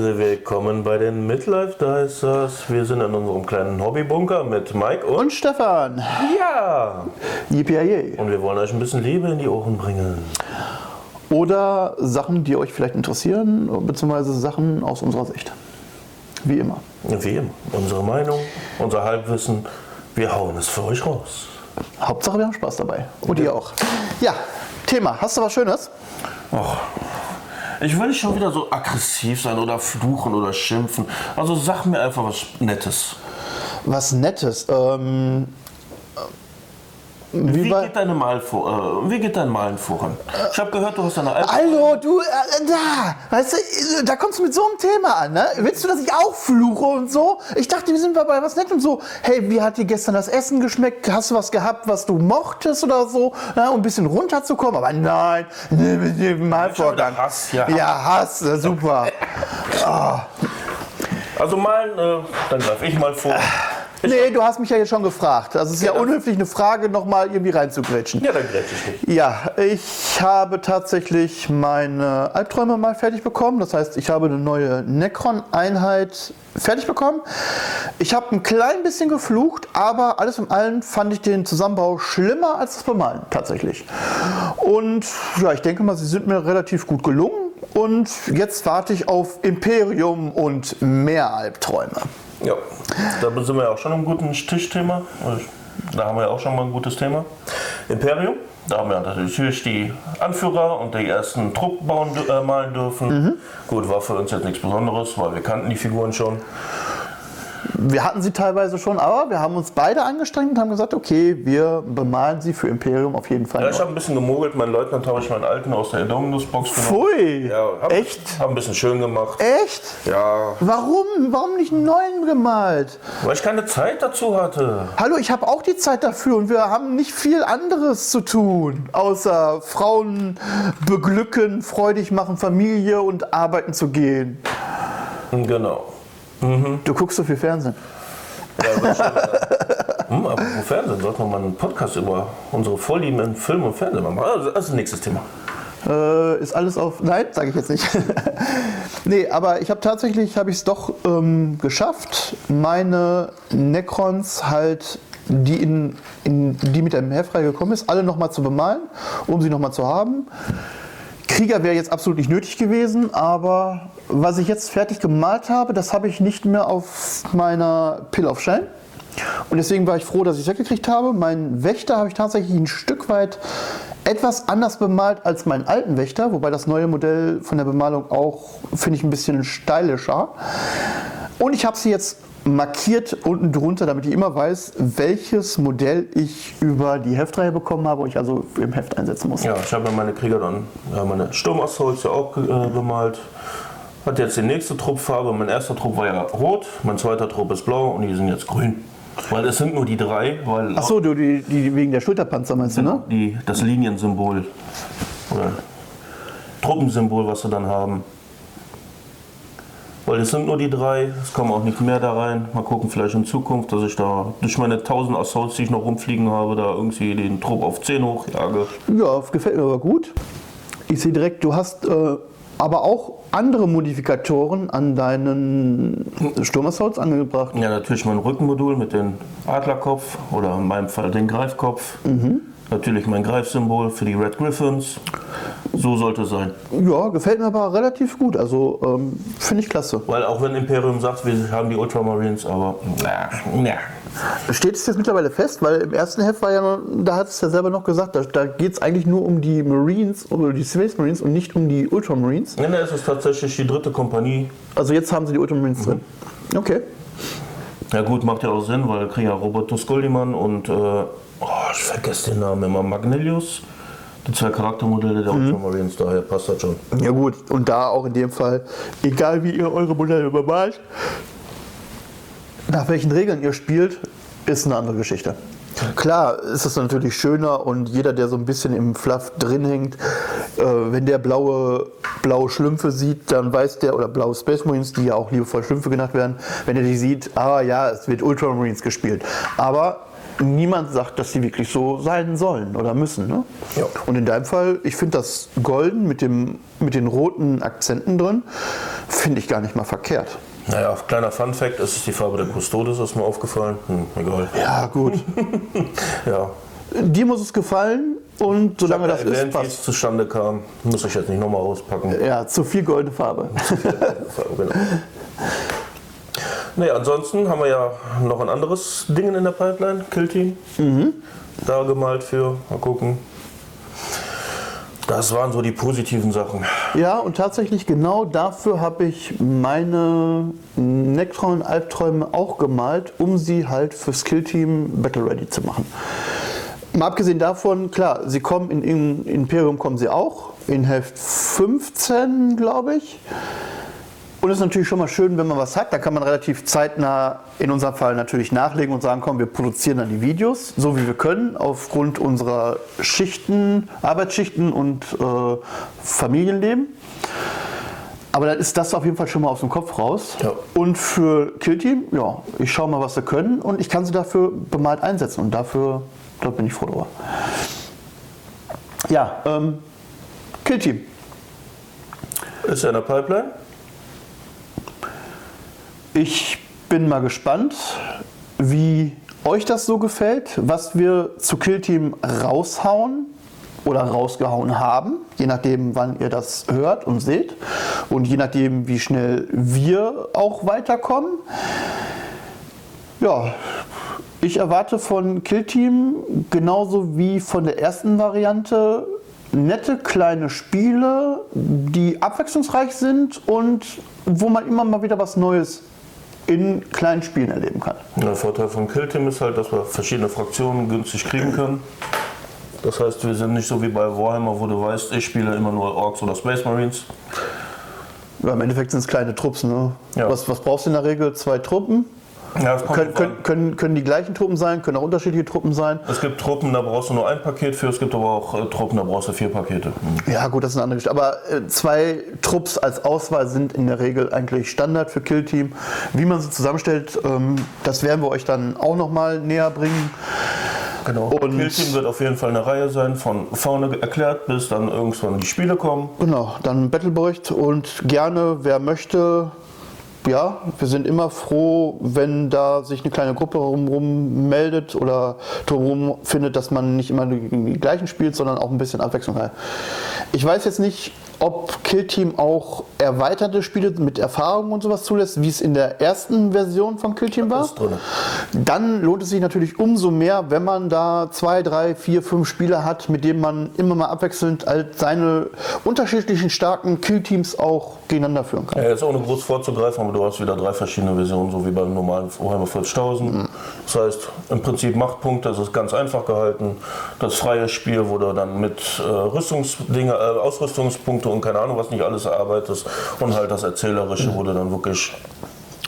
Also willkommen bei den Midlife Dicers. Wir sind in unserem kleinen Hobbybunker mit Mike und, Und Stefan. ja. Yippie Und wir wollen euch ein bisschen Liebe in die Ohren bringen. Oder Sachen, die euch vielleicht interessieren, beziehungsweise Sachen aus unserer Sicht. Wie immer. Wie immer. Unsere Meinung, unser Halbwissen. Wir hauen es für euch raus. Hauptsache, wir haben Spaß dabei. Und ihr auch. Ja, Thema. Hast du was Schönes? Och. Ich will nicht schon wieder so aggressiv sein oder fluchen oder schimpfen. Also sag mir einfach was Nettes. Was Nettes. Ähm, Wie, wie geht deine Malvor äh, wie geht dein Malen voran? Ich habe gehört, du hast eine alte. Hallo, du, äh, da, weißt du, äh, da kommst du mit so einem Thema an, ne? Willst du, dass ich auch fluche und so? Ich dachte, wir sind bei was Nettem so, hey, wie hat dir gestern das Essen geschmeckt? Hast du was gehabt, was du mochtest oder so? Ja, um ein bisschen runterzukommen, aber nein, ne, mit dem Malvorgang. Hass, ja. ja, Hass, äh, super. Also malen, äh, dann greife ich mal vor. Nee, du hast mich ja jetzt schon gefragt. Also es ist ja Ja. unhöflich, eine Frage nochmal irgendwie reinzugrätschen. Ja, dann grätsch ich dich. Ja, ich habe tatsächlich meine Albträume mal fertig bekommen. Das heißt, ich habe eine neue Necron-Einheit fertig bekommen. Ich habe ein klein bisschen geflucht, aber alles in allem fand ich den Zusammenbau schlimmer als das Bemalen tatsächlich. Und ja, ich denke mal, sie sind mir relativ gut gelungen. Und jetzt warte ich auf Imperium und mehr Albträume. Ja, da sind wir ja auch schon im guten Tischthema. Also, Da haben wir ja auch schon mal ein gutes Thema. Imperium, da haben wir natürlich die Anführer und die ersten Trupp bauen, äh, malen dürfen. Gut, war für uns jetzt nichts Besonderes, weil wir kannten die Figuren schon. Wir hatten sie teilweise schon, aber wir haben uns beide angestrengt und haben gesagt, okay, wir bemalen sie für Imperium auf jeden Fall. Ja, ich habe ein bisschen gemogelt. Mein Leutnant habe ich meinen alten aus der Indominus-Box genommen. Pfui! Ja, hab, Echt? Hab ein bisschen schön gemacht. Echt? Ja, Warum? Warum nicht einen neuen gemalt? weil ich keine Zeit dazu hatte. Hallo, ich habe auch die Zeit dafür und wir haben nicht viel anderes zu tun, außer Frauen beglücken, freudig machen, Familie und arbeiten zu gehen. Genau. Du guckst so viel Fernsehen. Ja, wird schon, äh, hm, apropos Fernsehen, sollten wir mal einen Podcast über unsere Vorlieben in Film und Fernsehen machen. Also, Das ist ein nächstes Thema. Äh, ist alles auf. Nein, sage ich jetzt nicht. nee, aber ich habe tatsächlich, habe ich es doch ähm, geschafft, meine Necrons halt, die, in, in, die mit dem Heft gekommen ist, alle nochmal zu bemalen, um sie nochmal zu haben. Krieger wäre jetzt absolut nicht nötig gewesen, aber was ich jetzt fertig gemalt habe, das habe ich nicht mehr auf meiner Pill of Shame. Und deswegen war ich froh, dass ich es weggekriegt habe. Meinen Wächter habe ich tatsächlich ein Stück weit etwas anders bemalt als meinen alten Wächter, wobei das neue Modell von der Bemalung auch, finde ich, ein bisschen stylischer. Und ich habe sie jetzt markiert unten drunter, damit ich immer weiß, welches Modell ich über die Heftreihe bekommen habe und ich also im Heft einsetzen muss. Ja, ich habe meine Krieger dann, meine Sturmassholz ja auch äh, bemalt. Hat jetzt die nächste Truppfarbe. Mein erster Trupp war ja rot, mein zweiter Trupp ist blau und die sind jetzt grün. Weil es sind nur die drei, weil Ach so, du, die, die wegen der Schulterpanzer meinst du, ne? die, das Liniensymbol oder Truppensymbol, was sie dann haben. Weil es sind nur die drei, es kommen auch nicht mehr da rein. Mal gucken, vielleicht in Zukunft, dass ich da durch meine 1000 Assaults, die ich noch rumfliegen habe, da irgendwie den Trupp auf 10 hochjage. Ja, gefällt mir aber gut. Ich sehe direkt, du hast äh, aber auch andere Modifikatoren an deinen Sturmassaults angebracht. Ja, natürlich mein Rückenmodul mit dem Adlerkopf oder in meinem Fall den Greifkopf. Natürlich mein Greifsymbol für die Red Griffins. So sollte es sein. Ja, gefällt mir aber relativ gut. Also ähm, finde ich klasse. Weil auch wenn Imperium sagt, wir haben die Ultramarines, aber na, na. Steht es jetzt mittlerweile fest? Weil im ersten Heft war ja, noch, da hat es ja selber noch gesagt, da, da geht es eigentlich nur um die Marines, oder die Space Marines und nicht um die Ultramarines. Nee, es ist tatsächlich die dritte Kompanie. Also jetzt haben sie die Ultramarines drin. Okay. Ja gut, macht ja auch Sinn, weil kriegen ja Robertus Goldimann und äh, oh, ich vergesse den Namen immer, Magnelius. Die zwei Charaktermodelle der Ultramarines, daher passt das schon. Ja gut, und da auch in dem Fall, egal wie ihr eure Modelle bemalt, nach welchen Regeln ihr spielt, ist eine andere Geschichte. Klar ist es natürlich schöner und jeder, der so ein bisschen im Fluff drin hängt, äh, wenn der blaue, blaue Schlümpfe sieht, dann weiß der, oder blaue Space Marines, die ja auch liebevoll Schlümpfe genannt werden, wenn er die sieht, ah ja, es wird Ultramarines gespielt. Aber niemand sagt, dass sie wirklich so sein sollen oder müssen. Ne? Ja. Und in deinem Fall, ich finde das Golden mit, dem, mit den roten Akzenten drin, finde ich gar nicht mal verkehrt. Naja, kleiner Fun Fact, es ist die Farbe der Custodes, ist mir aufgefallen. Hm, egal. Ja, gut. Ja. Dir muss es gefallen und solange das erwähnt, ist, wie es passt. zustande kam, muss ich jetzt nicht nochmal auspacken. Ja, zu viel goldene Farbe. genau. Nee, ansonsten haben wir ja noch ein anderes Ding in der Pipeline, Killteam. Da gemalt für, mal gucken. Das waren so die positiven Sachen. Ja, und tatsächlich genau dafür habe ich meine Necktron Albträume auch gemalt, um sie halt fürs Killteam Battle Ready zu machen. Mal abgesehen davon, klar, sie kommen in, in Imperium kommen sie auch, in Heft 15, glaube ich. Und es ist natürlich schon mal schön, wenn man was hat. Da kann man relativ zeitnah, in unserem Fall natürlich nachlegen und sagen, komm, wir produzieren dann die Videos, so wie wir können, aufgrund unserer Schichten, Arbeitsschichten und äh, Familienleben. Aber dann ist das auf jeden Fall schon mal aus dem Kopf raus. Ja. Und für Killteam, ja, ich schaue mal, was sie können und ich kann sie dafür bemalt einsetzen. Und dafür, da bin ich froh drüber. Ja, ähm, Killteam. Ist ja in der Pipeline. Ich bin mal gespannt, wie euch das so gefällt, was wir zu Killteam raushauen oder rausgehauen haben, je nachdem, wann ihr das hört und seht und je nachdem, wie schnell wir auch weiterkommen. Ja, ich erwarte von Killteam genauso wie von der ersten Variante nette kleine Spiele, die abwechslungsreich sind und wo man immer mal wieder was Neues in kleinen Spielen erleben kann. Der Vorteil von Killteam ist halt, dass wir verschiedene Fraktionen günstig kriegen können. Das heißt, wir sind nicht so wie bei Warhammer, wo du weißt, ich spiele immer nur Orks oder Space Marines. Ja, Im Endeffekt sind es kleine Trupps. Ne? Ja. Was, was brauchst du in der Regel? Zwei Truppen? Ja, Können, können, können, können die gleichen Truppen sein, können auch unterschiedliche Truppen sein. Es gibt Truppen, da brauchst du nur ein Paket für, es gibt aber auch äh, Truppen, da brauchst du vier Pakete. Hm. Ja, gut, das ist eine andere Geschichte. Aber äh, zwei Trupps als Auswahl sind in der Regel eigentlich Standard für Killteam. Wie man sie zusammenstellt, ähm, das werden wir euch dann auch nochmal näher bringen. Genau. Und- Killteam wird auf jeden Fall eine Reihe sein, von vorne erklärt bis dann irgendwann die Spiele kommen. Genau, dann Battlebericht und gerne, wer möchte, ja, wir sind immer froh, wenn da sich eine kleine Gruppe rum meldet oder drumherum findet, dass man nicht immer die gleichen spielt, sondern auch ein bisschen Abwechslung hat. Ich weiß jetzt nicht, ob Killteam auch erweiterte Spiele mit Erfahrung und sowas zulässt, wie es in der ersten Version von Killteam war. Dann lohnt es sich natürlich umso mehr, wenn man da zwei, drei, vier, fünf Spieler hat, mit denen man immer mal abwechselnd halt seine unterschiedlichen starken Killteams auch gegeneinander führen kann. Ja, jetzt ohne groß vorzugreifen, aber du hast wieder drei verschiedene Versionen, so wie beim normalen Warhammer 40.000. Das heißt, im Prinzip Machtpunkte, das ist ganz einfach gehalten. Das freie Spiel, wo du dann mit äh, Rüstungsdinge, äh, Ausrüstungspunkte und keine Ahnung was nicht alles erarbeitest. Und halt das Erzählerische, wo du dann wirklich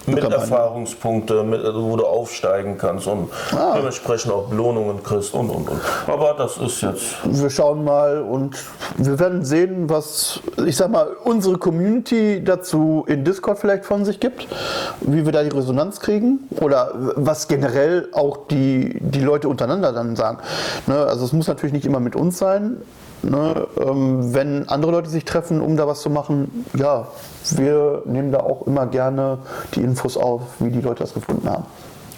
mit? Erfahrungspunkte, mit, also wo du aufsteigen kannst und dementsprechend auch Belohnungen kriegst und und und. Aber das ist jetzt Wir schauen mal und wir werden sehen, was, ich sag mal, unsere Community dazu in Discord vielleicht von sich gibt, wie wir da die Resonanz kriegen oder was generell auch die, die Leute untereinander dann sagen. Ne, also es muss natürlich nicht immer mit uns sein. Ne, ähm, wenn andere Leute sich treffen, um da was zu machen, ja, wir nehmen da auch immer gerne die Infos auf, wie die Leute das gefunden haben.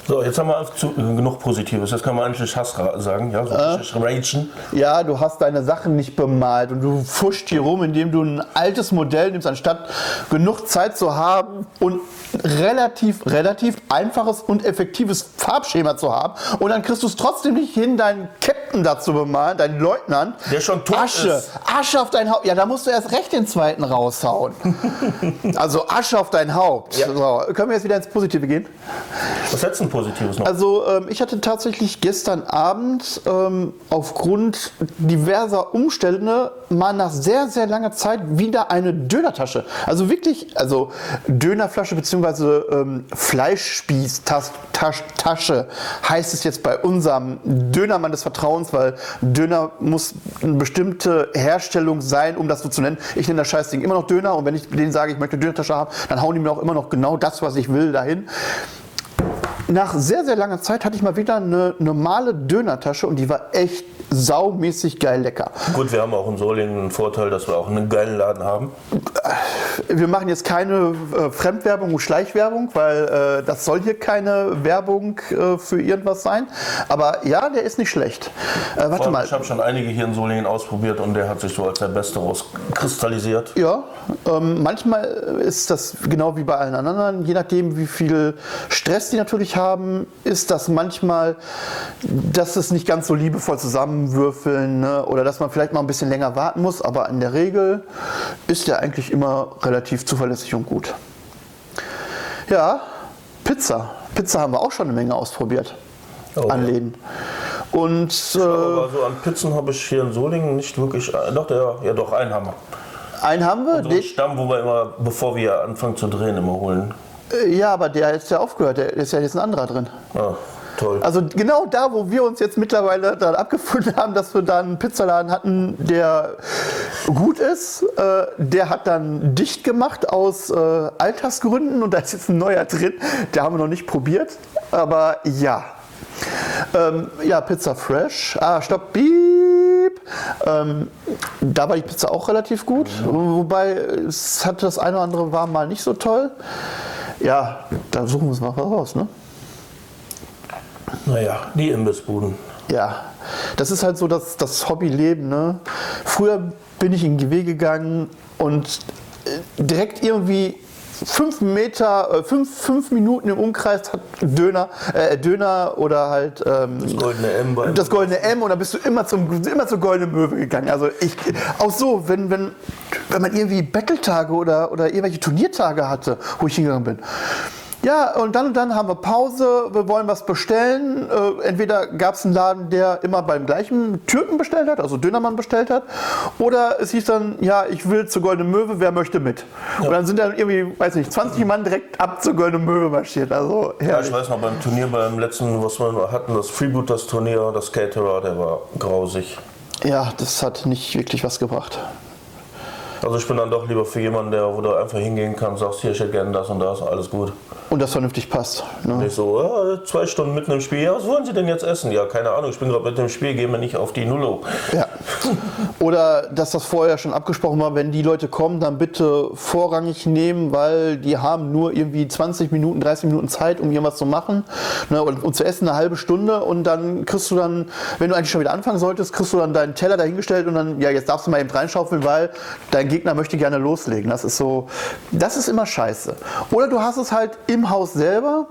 So. Jetzt haben wir zu, genug Positives. Jetzt kann man eigentlich Hass sagen, ja, so richtig ragen. Ja, du hast deine Sachen nicht bemalt und du fuscht hier rum, indem du ein altes Modell nimmst, anstatt genug Zeit zu haben und relativ, relativ einfaches und effektives Farbschema zu haben. Und dann kriegst du es trotzdem nicht hin, deinen Captain da zu bemalen, deinen Leutnant. Der schon tot Asche, ist. Asche auf dein Haupt. Ja, da musst du erst recht den zweiten raushauen. also Asche auf dein Haupt. Ja. So, können wir jetzt wieder ins Positive gehen? Was hättest du Positives noch? Also ähm, ich hatte tatsächlich gestern Abend ähm, aufgrund diverser Umstände mal nach sehr, sehr langer Zeit wieder eine Dönertasche. Also wirklich, also Dönerflasche bzw. Ähm, Fleischspieß-Tasche heißt es jetzt bei unserem Dönermann des Vertrauens, weil Döner muss eine bestimmte Herstellung sein, um das so zu nennen. Ich nenne das Scheißding immer noch Döner und wenn ich denen sage, ich möchte eine Dönertasche haben, dann hauen die mir auch immer noch genau das, was ich will, dahin. Nach sehr, sehr langer Zeit hatte ich mal wieder eine normale Dönertasche und die war echt saumäßig geil lecker. Gut, wir haben auch in Solingen einen Vorteil, dass wir auch einen geilen Laden haben. Wir machen jetzt keine äh, Fremdwerbung und Schleichwerbung, weil äh, das soll hier keine Werbung äh, für irgendwas sein. Aber ja, der ist nicht schlecht. Äh, warte mal. Ich habe schon einige hier in Solingen ausprobiert und der hat sich so als der Beste rauskristallisiert. Ja, ähm, manchmal ist das genau wie bei allen anderen, je nachdem wie viel Stress die natürlich haben, ist das manchmal, dass es nicht ganz so liebevoll zusammenwürfeln ne? oder dass man vielleicht mal ein bisschen länger warten muss, aber in der Regel ist der eigentlich immer relativ zuverlässig und gut. Ja, Pizza. Pizza haben wir auch schon eine Menge ausprobiert. Oh, an Läden. Und, äh, aber so an Pizzen habe ich hier in Solingen nicht wirklich. Äh, doch, der, ja, doch, einen haben wir. Einen haben wir? Den Stamm, wo wir immer, bevor wir anfangen zu drehen, immer holen. Äh, ja, aber der ist ja aufgehört. Der ist ja jetzt ein anderer drin. Ah. Toll. Also genau da, wo wir uns jetzt mittlerweile dann abgefunden haben, dass wir dann einen Pizzaladen hatten, der gut ist, äh, der hat dann dicht gemacht aus äh, Altersgründen und da ist jetzt ein neuer drin. Der haben wir noch nicht probiert, aber ja. Ähm, ja, Pizza Fresh. Ah, stopp, piep. Ähm, da war die Pizza auch relativ gut, wobei es hat das eine oder andere war mal nicht so toll. Ja, da suchen wir uns mal was raus, ne? Naja, die Imbissbuden. Ja, das ist halt so das, das Hobbyleben. Ne? Früher bin ich in GW gegangen und äh, direkt irgendwie fünf Meter, äh, fünf, fünf Minuten im Umkreis hat Döner, äh, Döner oder halt ähm, das goldene M. Das goldene M und dann bist du immer zum immer zur goldenen Möwe gegangen. Also ich auch so, wenn wenn wenn man irgendwie Battletage oder oder irgendwelche Turniertage hatte, wo ich hingegangen bin ja, und dann und dann haben wir Pause, wir wollen was bestellen. Äh, entweder gab es einen Laden, der immer beim gleichen Türken bestellt hat, also Dönermann bestellt hat, oder es hieß dann, ja, ich will zur Goldenen Möwe, wer möchte mit? Ja. Und dann sind dann irgendwie, weiß nicht, 20 Mann direkt ab zur Goldenen Möwe marschiert. Also, ja, ich weiß noch, beim Turnier, beim letzten, was wir hatten, das Freebooters-Turnier, das Caterer, der war grausig. Ja, das hat nicht wirklich was gebracht. Also ich bin dann doch lieber für jemanden, der, wo du einfach hingehen kannst, sagst, hier, ich hätte gerne das und das, alles gut. Und das vernünftig passt. Ne? Nicht so, ja, zwei Stunden mitten im Spiel, ja, was wollen Sie denn jetzt essen? Ja, keine Ahnung, ich bin gerade mit dem Spiel, gehen wir nicht auf die Nullo. Ja. Oder dass das vorher schon abgesprochen war, wenn die Leute kommen, dann bitte vorrangig nehmen, weil die haben nur irgendwie 20 Minuten, 30 Minuten Zeit, um irgendwas zu machen ne, und, und, zu essen eine halbe Stunde und dann kriegst du dann, wenn du eigentlich schon wieder anfangen solltest, kriegst du dann deinen Teller dahingestellt und dann, ja, jetzt darfst du mal eben reinschaufeln, weil dein Gegner möchte gerne loslegen. Das ist so, das ist immer scheiße. Oder du hast es halt im Haus selber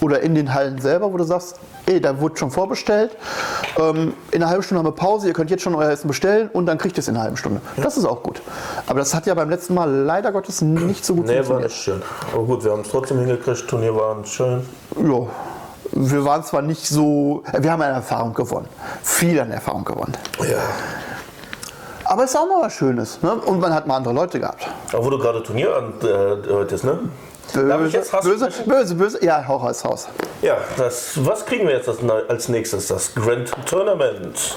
oder in den Hallen selber, wo du sagst, ey, da wurde schon vorbestellt. Ähm, in einer halben Stunde haben wir Pause, ihr könnt jetzt schon euer Essen bestellen und dann kriegt ihr es in einer halben Stunde. Das ist auch gut. Aber das hat ja beim letzten Mal leider Gottes nicht so gut nee, funktioniert. Nee, war nicht schön. Aber gut, wir haben es trotzdem hingekriegt, Turnier war schön. Ja. Wir waren zwar nicht so, wir haben eine Erfahrung gewonnen. Viel an Erfahrung gewonnen. Ja. Aber es ist auch mal was Schönes. Ne? Und man hat mal andere Leute gehabt. Aber wo du gerade Turnier andeutest, äh, ne? Böse, böse, böse, böse, ja, hau raus, Haus. Ja, das, was kriegen wir jetzt als nächstes? Das Grand Tournament.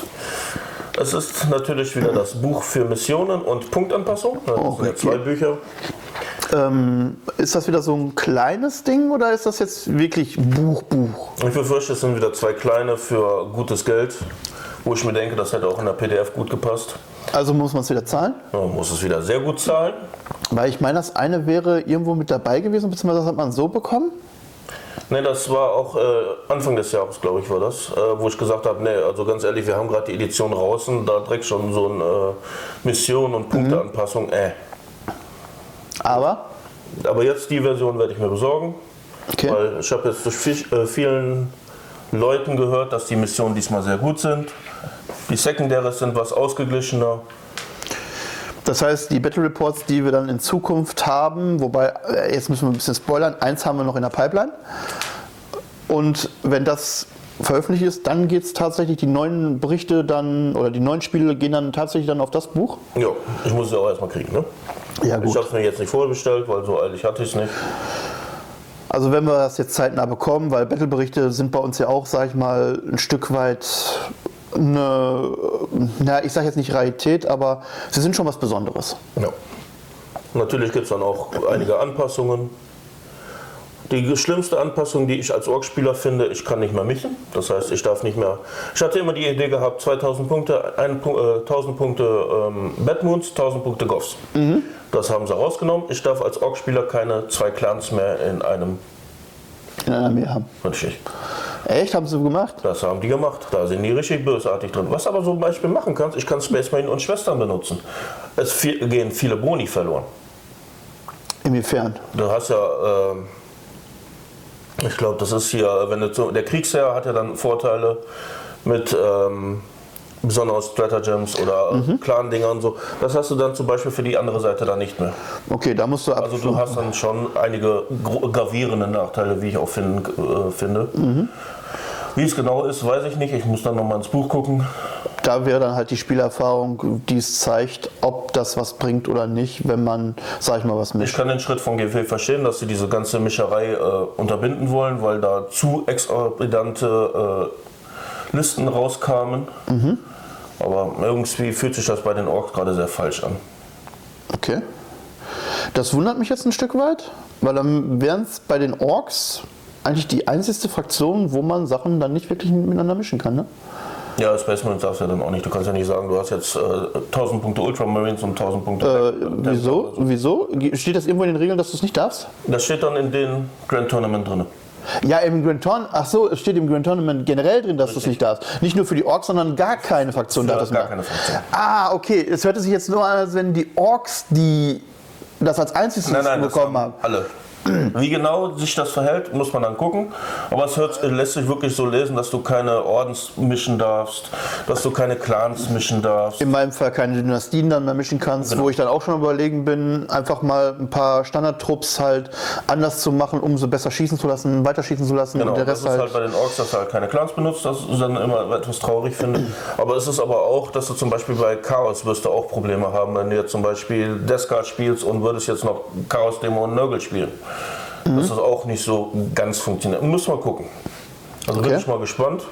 Es ist natürlich wieder das Buch für Missionen und Punktanpassung. Das oh, sind zwei Bücher. Ähm, ist das wieder so ein kleines Ding oder ist das jetzt wirklich Buch, Buch? Ich befürchte, es sind wieder zwei kleine für gutes Geld, wo ich mir denke, das hätte auch in der PDF gut gepasst. Also muss man es wieder zahlen? Man muss es wieder sehr gut zahlen. Weil ich meine, das eine wäre irgendwo mit dabei gewesen, beziehungsweise das hat man so bekommen? Ne, das war auch äh, Anfang des Jahres, glaube ich, war das, äh, wo ich gesagt habe, ne, also ganz ehrlich, wir haben gerade die Edition draußen, da direkt schon so eine äh, Mission und Punkteanpassung, äh. Aber? Aber jetzt die Version werde ich mir besorgen, okay. weil ich habe jetzt durch äh, vielen Leuten gehört, dass die Missionen diesmal sehr gut sind. Die Secondaries sind was ausgeglichener. Das heißt, die Battle Reports, die wir dann in Zukunft haben, wobei, äh, jetzt müssen wir ein bisschen spoilern, eins haben wir noch in der Pipeline. Und wenn das veröffentlicht ist, dann geht es tatsächlich, die neuen Berichte dann, oder die neuen Spiele gehen dann tatsächlich dann auf das Buch? Ja, ich muss es auch erstmal kriegen, ne? Ja, gut. Ich habe es mir jetzt nicht vorbestellt, weil so eilig hatte ich es nicht. Also wenn wir das jetzt zeitnah bekommen, weil Battle-Berichte sind bei uns ja auch, sag ich mal, ein Stück weit eine, na, ich sage jetzt nicht Rarität, aber sie sind schon was Besonderes. Ja. Natürlich gibt es dann auch einige Anpassungen. Die schlimmste Anpassung, die ich als Org-Spieler finde, ich kann nicht mehr mischen. Das heißt, ich darf nicht mehr. Ich hatte immer die Idee gehabt, 2000 Punkte, ein, äh, 1000 Punkte ähm, Batmoons, 1000 Punkte Goffs. Mhm. Das haben sie rausgenommen. Ich darf als Org-Spieler keine zwei Clans mehr in einem in einer Armee haben. Richtig. Echt? Haben sie gemacht? Das haben die gemacht. Da sind die richtig bösartig drin. Was aber zum Beispiel machen kannst, ich kann Space Marine und Schwestern benutzen. Es viel, gehen viele Boni verloren. Inwiefern? Du hast ja, äh, ich glaube, das ist hier, wenn du so, der Kriegsherr hat ja dann Vorteile mit ähm, besonders Stratagems oder mhm. Clan-Dinger und so. Das hast du dann zum Beispiel für die andere Seite dann nicht mehr. Okay, da musst du Also du hast dann schon einige gravierende Nachteile, wie ich auch find, äh, finde. Mhm. Wie es genau ist, weiß ich nicht. Ich muss dann nochmal ins Buch gucken da wäre dann halt die Spielerfahrung, die es zeigt, ob das was bringt oder nicht, wenn man, sag ich mal, was mischt. Ich kann den Schritt von GW verstehen, dass sie diese ganze Mischerei äh, unterbinden wollen, weil da zu exorbitante äh, Listen rauskamen. Mhm. Aber irgendwie fühlt sich das bei den Orks gerade sehr falsch an. Okay. Das wundert mich jetzt ein Stück weit, weil dann wären es bei den Orks eigentlich die einzigste Fraktion, wo man Sachen dann nicht wirklich miteinander mischen kann, ne? Ja, Space Marines darfst du ja dann auch nicht. Du kannst ja nicht sagen, du hast jetzt äh, 1000 Punkte Ultramarines und 1000 Punkte. Äh, wieso? So. wieso? Steht das irgendwo in den Regeln, dass du es nicht darfst? Das steht dann in den Grand Tournament drin. Ja, im Grand Tournament, ach so, es steht im Grand Tournament generell drin, dass du es nicht darfst. Nicht nur für die Orks, sondern gar keine Fraktion darf das Gar keine Fraktion. Ah, okay. Es hörte sich jetzt nur an, als wenn die Orks, die das als einziges nein, nein, bekommen haben. Alle. Wie genau sich das verhält, muss man dann gucken. Aber es hört, lässt sich wirklich so lesen, dass du keine Ordens mischen darfst, dass du keine Clans mischen darfst. In meinem Fall keine Dynastien dann mehr mischen kannst, genau. wo ich dann auch schon überlegen bin, einfach mal ein paar Standardtrupps halt anders zu machen, um so besser schießen zu lassen, weiter schießen zu lassen. Genau, und der Rest das ist halt, halt bei den Orks, dass du halt keine Clans benutzt, das ist dann immer etwas traurig finde. Aber es ist aber auch, dass du zum Beispiel bei Chaos wirst du auch Probleme haben, wenn du jetzt zum Beispiel Descard spielst und würdest jetzt noch Chaos Demo und Nurgle spielen mhm. dass das auch nicht so ganz funktioniert. Muss mal gucken. Also okay. bin ich mal gespannt.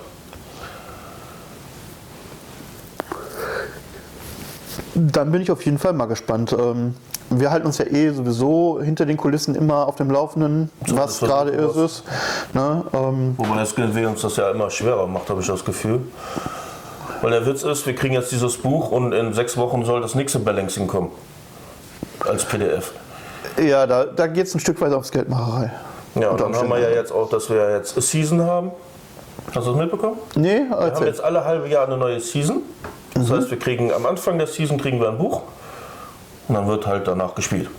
Dann bin ich auf jeden Fall mal gespannt. Ähm, wir halten uns ja eh sowieso hinter den Kulissen immer auf dem Laufenden, so, was gerade ist. Ne? Ähm Wobei das GW uns das ja immer schwerer macht, habe ich das Gefühl. Weil der Witz ist, wir kriegen jetzt dieses Buch und in sechs Wochen soll das nächste Balancing kommen. Als PDF. Ja, da, da geht es ein Stück weit aufs Geldmacherei. Ja, und dann haben wir ja jetzt auch, dass wir jetzt Season haben. Hast du das mitbekommen? Nee, erzähl. Wir haben jetzt alle halbe Jahr eine neue Season. Das mhm. heißt, wir kriegen am Anfang der Season kriegen wir ein Buch und dann wird halt danach gespielt.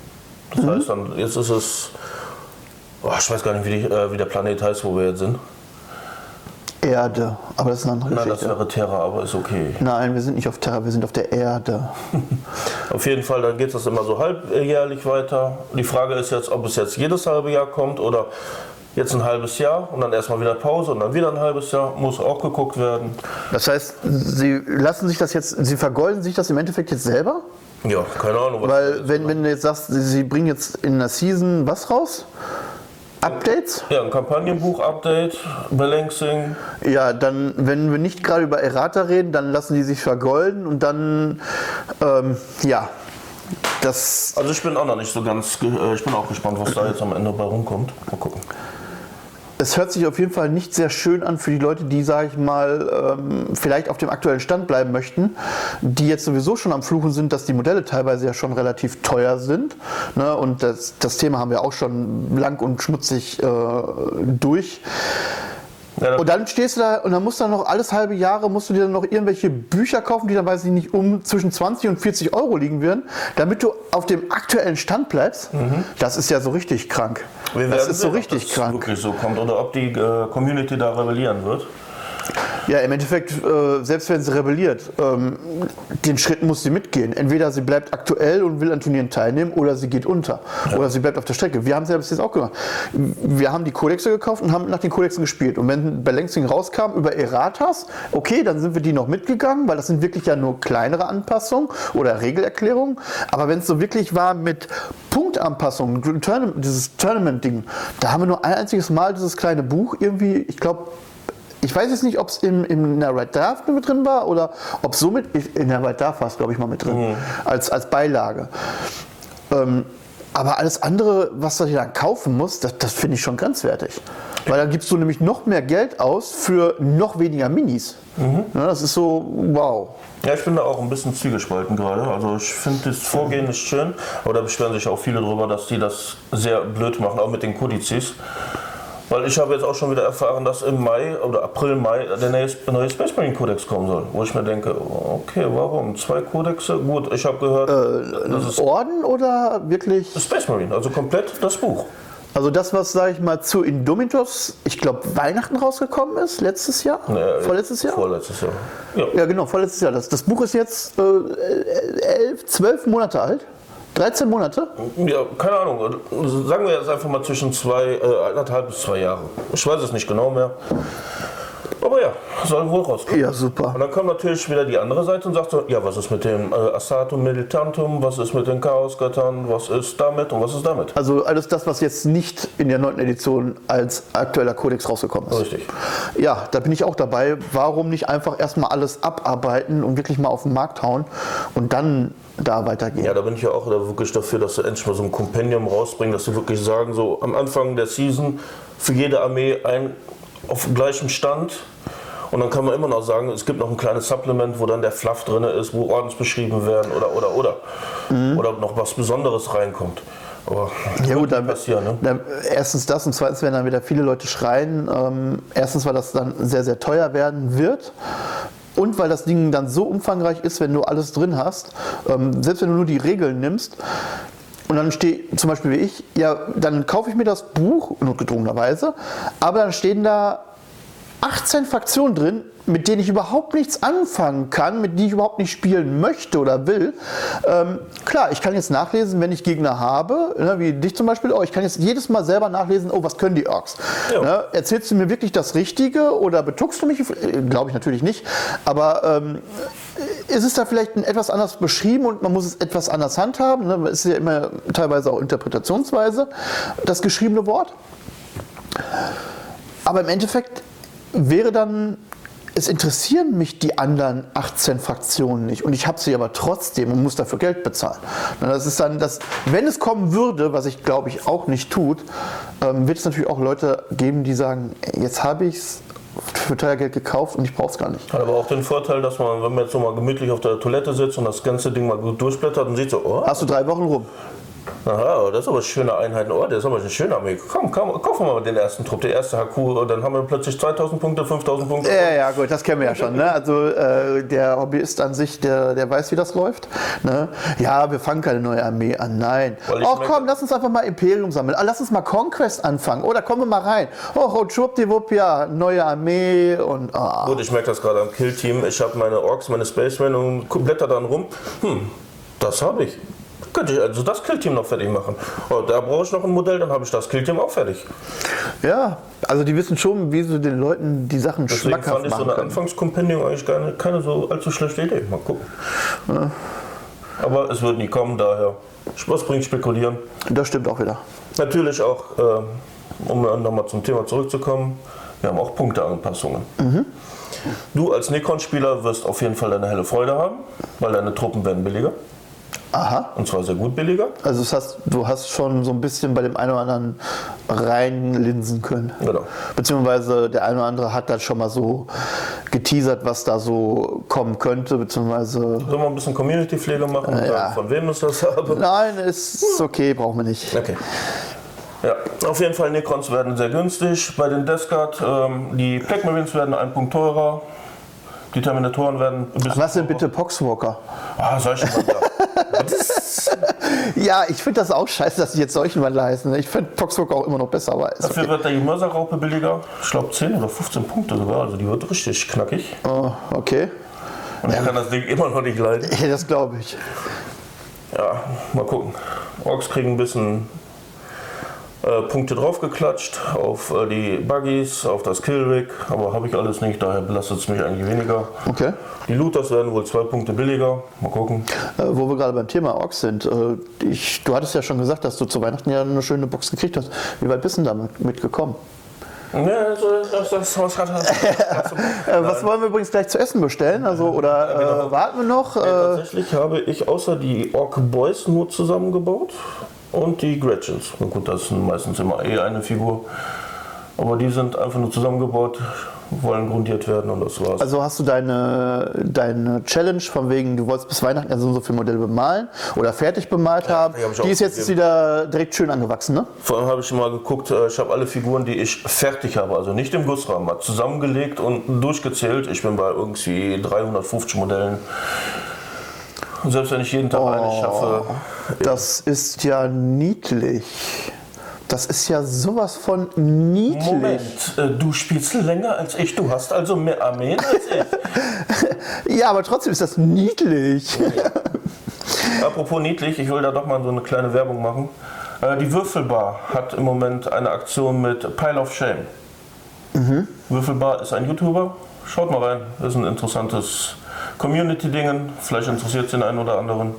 Das mhm. heißt, dann jetzt ist es, oh, ich weiß gar nicht, wie, die, äh, wie der Planet heißt, wo wir jetzt sind. Erde, aber das ist eine andere Nein, Geschichte. das wäre Terra, aber ist okay. Nein, wir sind nicht auf Terra, wir sind auf der Erde. auf jeden Fall, dann geht es immer so halbjährlich weiter. Die Frage ist jetzt, ob es jetzt jedes halbe Jahr kommt oder jetzt ein halbes Jahr und dann erstmal wieder Pause und dann wieder ein halbes Jahr, muss auch geguckt werden. Das heißt, Sie lassen sich das jetzt, Sie vergolden sich das im Endeffekt jetzt selber? Ja, keine Ahnung. Weil, wenn, wenn du jetzt sagst, Sie bringen jetzt in der Season was raus? Updates? Ja, ein Kampagnenbuch-Update, Balancing. Ja, dann, wenn wir nicht gerade über Errata reden, dann lassen die sich vergolden und dann, ähm, ja, das. Also ich bin auch noch nicht so ganz, äh, ich bin auch gespannt, was da jetzt am Ende bei rumkommt. Mal gucken es hört sich auf jeden Fall nicht sehr schön an für die Leute, die, sage ich mal, ähm, vielleicht auf dem aktuellen Stand bleiben möchten, die jetzt sowieso schon am Fluchen sind, dass die Modelle teilweise ja schon relativ teuer sind. Ne? Und das, das Thema haben wir auch schon lang und schmutzig äh, durch. Ja, und dann stehst du da und dann musst du dann noch alles halbe Jahre musst du dir dann noch irgendwelche Bücher kaufen, die dann weiß ich nicht um zwischen 20 und 40 Euro liegen werden, damit du auf dem aktuellen Stand bleibst. Mhm. Das ist ja so richtig krank. Das ist so richtig krank. wirklich so kommt oder ob die äh, Community da rebellieren wird. Ja, im Endeffekt, äh, selbst wenn sie rebelliert, ähm, den Schritt muss sie mitgehen. Entweder sie bleibt aktuell und will an Turnieren teilnehmen oder sie geht unter. Ja. Oder sie bleibt auf der Strecke. Wir haben es ja bis jetzt auch gemacht. Wir haben die Kodexe gekauft und haben nach den Kodexen gespielt. Und wenn Balancing rauskam über Erratas, okay, dann sind wir die noch mitgegangen, weil das sind wirklich ja nur kleinere Anpassungen oder Regelerklärungen. Aber wenn es so wirklich war mit Punktanpassungen, dieses Tournament-Ding, da haben wir nur ein einziges Mal dieses kleine Buch irgendwie, ich glaube, ich weiß jetzt nicht, ob es in der Right Draft mit drin war oder ob somit, in der Right Draft war es, glaube ich, mal mit drin, mhm. als, als Beilage. Ähm, Aber alles andere, was du dir dann kaufen musst, das, das finde ich schon grenzwertig. Weil dann gibst du nämlich noch mehr Geld aus für noch weniger Minis. Mhm. Ja, das ist so, wow. Ja, ich bin da auch ein bisschen zwiegespalten gerade. Also ich finde das Vorgehen ist schön, aber da beschweren sich auch viele darüber, dass die das sehr blöd machen, auch mit den Kodizes. Weil ich habe jetzt auch schon wieder erfahren, dass im Mai oder April, Mai der neue, Space Marine Kodex kommen soll. Wo ich mir denke, okay, warum? Zwei Kodexe? Gut, ich habe gehört. Äh, das ist Orden oder wirklich? Space Marine, also komplett das Buch. Also das, was, sage ich mal, zu Indomitos, ich glaube, Weihnachten rausgekommen ist, letztes Jahr? Nee, vorletztes Jahr? Vorletztes Jahr. Ja, ja genau, vorletztes Jahr. Das, das Buch ist jetzt äh, elf, zwölf Monate alt. 13 Monate? Ja, keine Ahnung. Sagen wir jetzt einfach mal zwischen zwei, äh, eineinhalb bis zwei Jahre. Ich weiß es nicht genau mehr. Ja, soll wohl rauskommen. Ja, super. Und dann kommt natürlich wieder die andere Seite und sagt so, ja, was ist mit dem äh, Assatum Militantum, was ist mit den Chaosgöttern, was ist damit und was ist damit? Also alles das, was jetzt nicht in der neunten Edition als aktueller Kodex rausgekommen ist. Richtig. Ja, da bin ich auch dabei. Warum nicht einfach erstmal alles abarbeiten und wirklich mal auf den Markt hauen und dann da weitergehen. Ja, da bin ich ja auch wirklich dafür, dass sie endlich mal so ein Kompendium rausbringen, dass sie wirklich sagen, so am Anfang der Season für jede Armee ein auf gleichem Stand. Und dann kann man immer noch sagen, es gibt noch ein kleines Supplement, wo dann der Fluff drin ist, wo Ordens beschrieben werden oder oder oder. Mhm. Oder noch was Besonderes reinkommt. Aber ja gut, dann, ne? dann, erstens das und zweitens werden dann wieder viele Leute schreien. Ähm, erstens, weil das dann sehr, sehr teuer werden wird. Und weil das Ding dann so umfangreich ist, wenn du alles drin hast, ähm, selbst wenn du nur die Regeln nimmst, und dann steht zum Beispiel wie ich, ja, dann kaufe ich mir das Buch, notgedrungenerweise, aber dann stehen da 18 Fraktionen drin, mit denen ich überhaupt nichts anfangen kann, mit denen ich überhaupt nicht spielen möchte oder will. Ähm, klar, ich kann jetzt nachlesen, wenn ich Gegner habe, ne, wie dich zum Beispiel. Oh, ich kann jetzt jedes Mal selber nachlesen, oh, was können die Orks? Ne, erzählst du mir wirklich das Richtige oder betuckst du mich? Äh, Glaube ich natürlich nicht. Aber ähm, ist es da vielleicht etwas anders beschrieben und man muss es etwas anders handhaben? Ne? Ist ja immer teilweise auch Interpretationsweise, das geschriebene Wort. Aber im Endeffekt wäre dann, es interessieren mich die anderen 18 Fraktionen nicht und ich habe sie aber trotzdem und muss dafür Geld bezahlen. Das ist dann das, wenn es kommen würde, was ich glaube ich auch nicht tut, ähm, wird es natürlich auch Leute geben, die sagen, jetzt habe ich es für teuer Geld gekauft und ich brauche es gar nicht. Hat aber auch den Vorteil, dass man, wenn man jetzt so mal gemütlich auf der Toilette sitzt und das ganze Ding mal gut durchblättert und sieht so, oh. Hast du drei Wochen rum? Aha, das ist aber eine schöne Einheit. Oh, das ist aber eine schöne Armee. Komm, komm, kaufen wir mal den ersten Trupp, der erste HQ. Und dann haben wir plötzlich 2000 Punkte, 5000 Punkte. Ja, ja, gut, das kennen wir ja schon. Ne? Also äh, der Hobbyist an sich, der, der weiß, wie das läuft. Ne? Ja, wir fangen keine neue Armee an. Nein. Ach komm, lass uns einfach mal Imperium sammeln. Ah, lass uns mal Conquest anfangen. Oder oh, kommen wir mal rein. Oh, oh schwuppdiwupp, ja, neue Armee und. Oh. Gut, ich merke das gerade am Killteam. Ich habe meine Orks, meine Spacemen und blätter dann rum. Hm, das habe ich. Könnte ich also das Killteam noch fertig machen. Oh, da brauche ich noch ein Modell, dann habe ich das Killteam auch fertig. Ja, also die wissen schon, wie sie den Leuten die Sachen Deswegen schmackhaft fand ich so eine Anfangskompendium eigentlich keine, keine so allzu schlechte Idee. Mal gucken. Ja. Aber es wird nie kommen, daher was bringt spekulieren. Das stimmt auch wieder. Natürlich auch, äh, um nochmal zum Thema zurückzukommen, wir haben auch Punkteanpassungen. Mhm. Du als Nikon-Spieler wirst auf jeden Fall deine helle Freude haben, weil deine Truppen werden billiger. Aha. Und zwar sehr gut billiger. Also das heißt, du hast schon so ein bisschen bei dem einen oder anderen reinlinsen können. Genau. Beziehungsweise der eine oder andere hat dann schon mal so geteasert, was da so kommen könnte, beziehungsweise... Sollen wir ein bisschen Community-Pflege machen? Äh, ja. Von wem ist das habe? Nein, ist okay, brauchen wir nicht. Okay. Ja, auf jeden Fall Necrons werden sehr günstig. Bei den Descard, ähm, die Black Marines werden ein Punkt teurer. Die Terminatoren werden ein bisschen. Was sind bitte Poxwalker? Ah, solche Ja, ich finde das auch scheiße, dass die jetzt solchen Wandler heißen. Ich finde Poxwalker auch immer noch besser. Aber Dafür okay. wird die Mörserraupe billiger. Ich glaube 10 oder 15 Punkte sogar. Also die wird richtig knackig. Oh, okay. Und ich ja. kann das Ding immer noch nicht leiden. Ja, das glaube ich. Ja, mal gucken. Orks kriegen ein bisschen äh, Punkte draufgeklatscht auf äh, die Buggies, auf das Killrig, aber habe ich alles nicht, daher belastet es mich eigentlich weniger. Okay. Die Looters werden wohl zwei Punkte billiger, mal gucken. Äh, wo wir gerade beim Thema Orks sind, äh, ich, du hattest ja schon gesagt, dass du zu Weihnachten ja eine schöne Box gekriegt hast. Wie weit bist du damit mitgekommen? Ja, also das, das, was, hat was wollen wir übrigens gleich zu essen bestellen? Also, oder ja, genau. warten wir noch? Ja, tatsächlich habe ich außer die Ork Boys nur zusammengebaut. Und die Gretchens. Na gut, das sind meistens immer eh eine Figur. Aber die sind einfach nur zusammengebaut, wollen grundiert werden und das war's. Also hast du deine, deine Challenge von wegen, du wolltest bis Weihnachten ja so und so viele Modelle bemalen oder fertig bemalt haben, die hab die ist jetzt aufgegeben. wieder direkt schön angewachsen, ne? Vor allem habe ich mal geguckt, äh, ich habe alle Figuren, die ich fertig habe, also nicht im Gussrahmen, zusammengelegt und durchgezählt. Ich bin bei irgendwie 350 Modellen. Und selbst wenn ich jeden Tag eine schaffe, Das ist ja niedlich. Das ist ja sowas von niedlich. Moment, äh, du spielst länger als ich, du hast also mehr Armeen als ich. Ja, aber trotzdem ist das niedlich. Apropos niedlich, ich will da doch mal so eine kleine Werbung machen. Äh, Die Würfelbar hat im Moment eine Aktion mit Pile of Shame. Würfelbar ist ein YouTuber. Schaut mal rein, das ist ein interessantes Community-Dingen. Vielleicht interessiert es den einen oder anderen.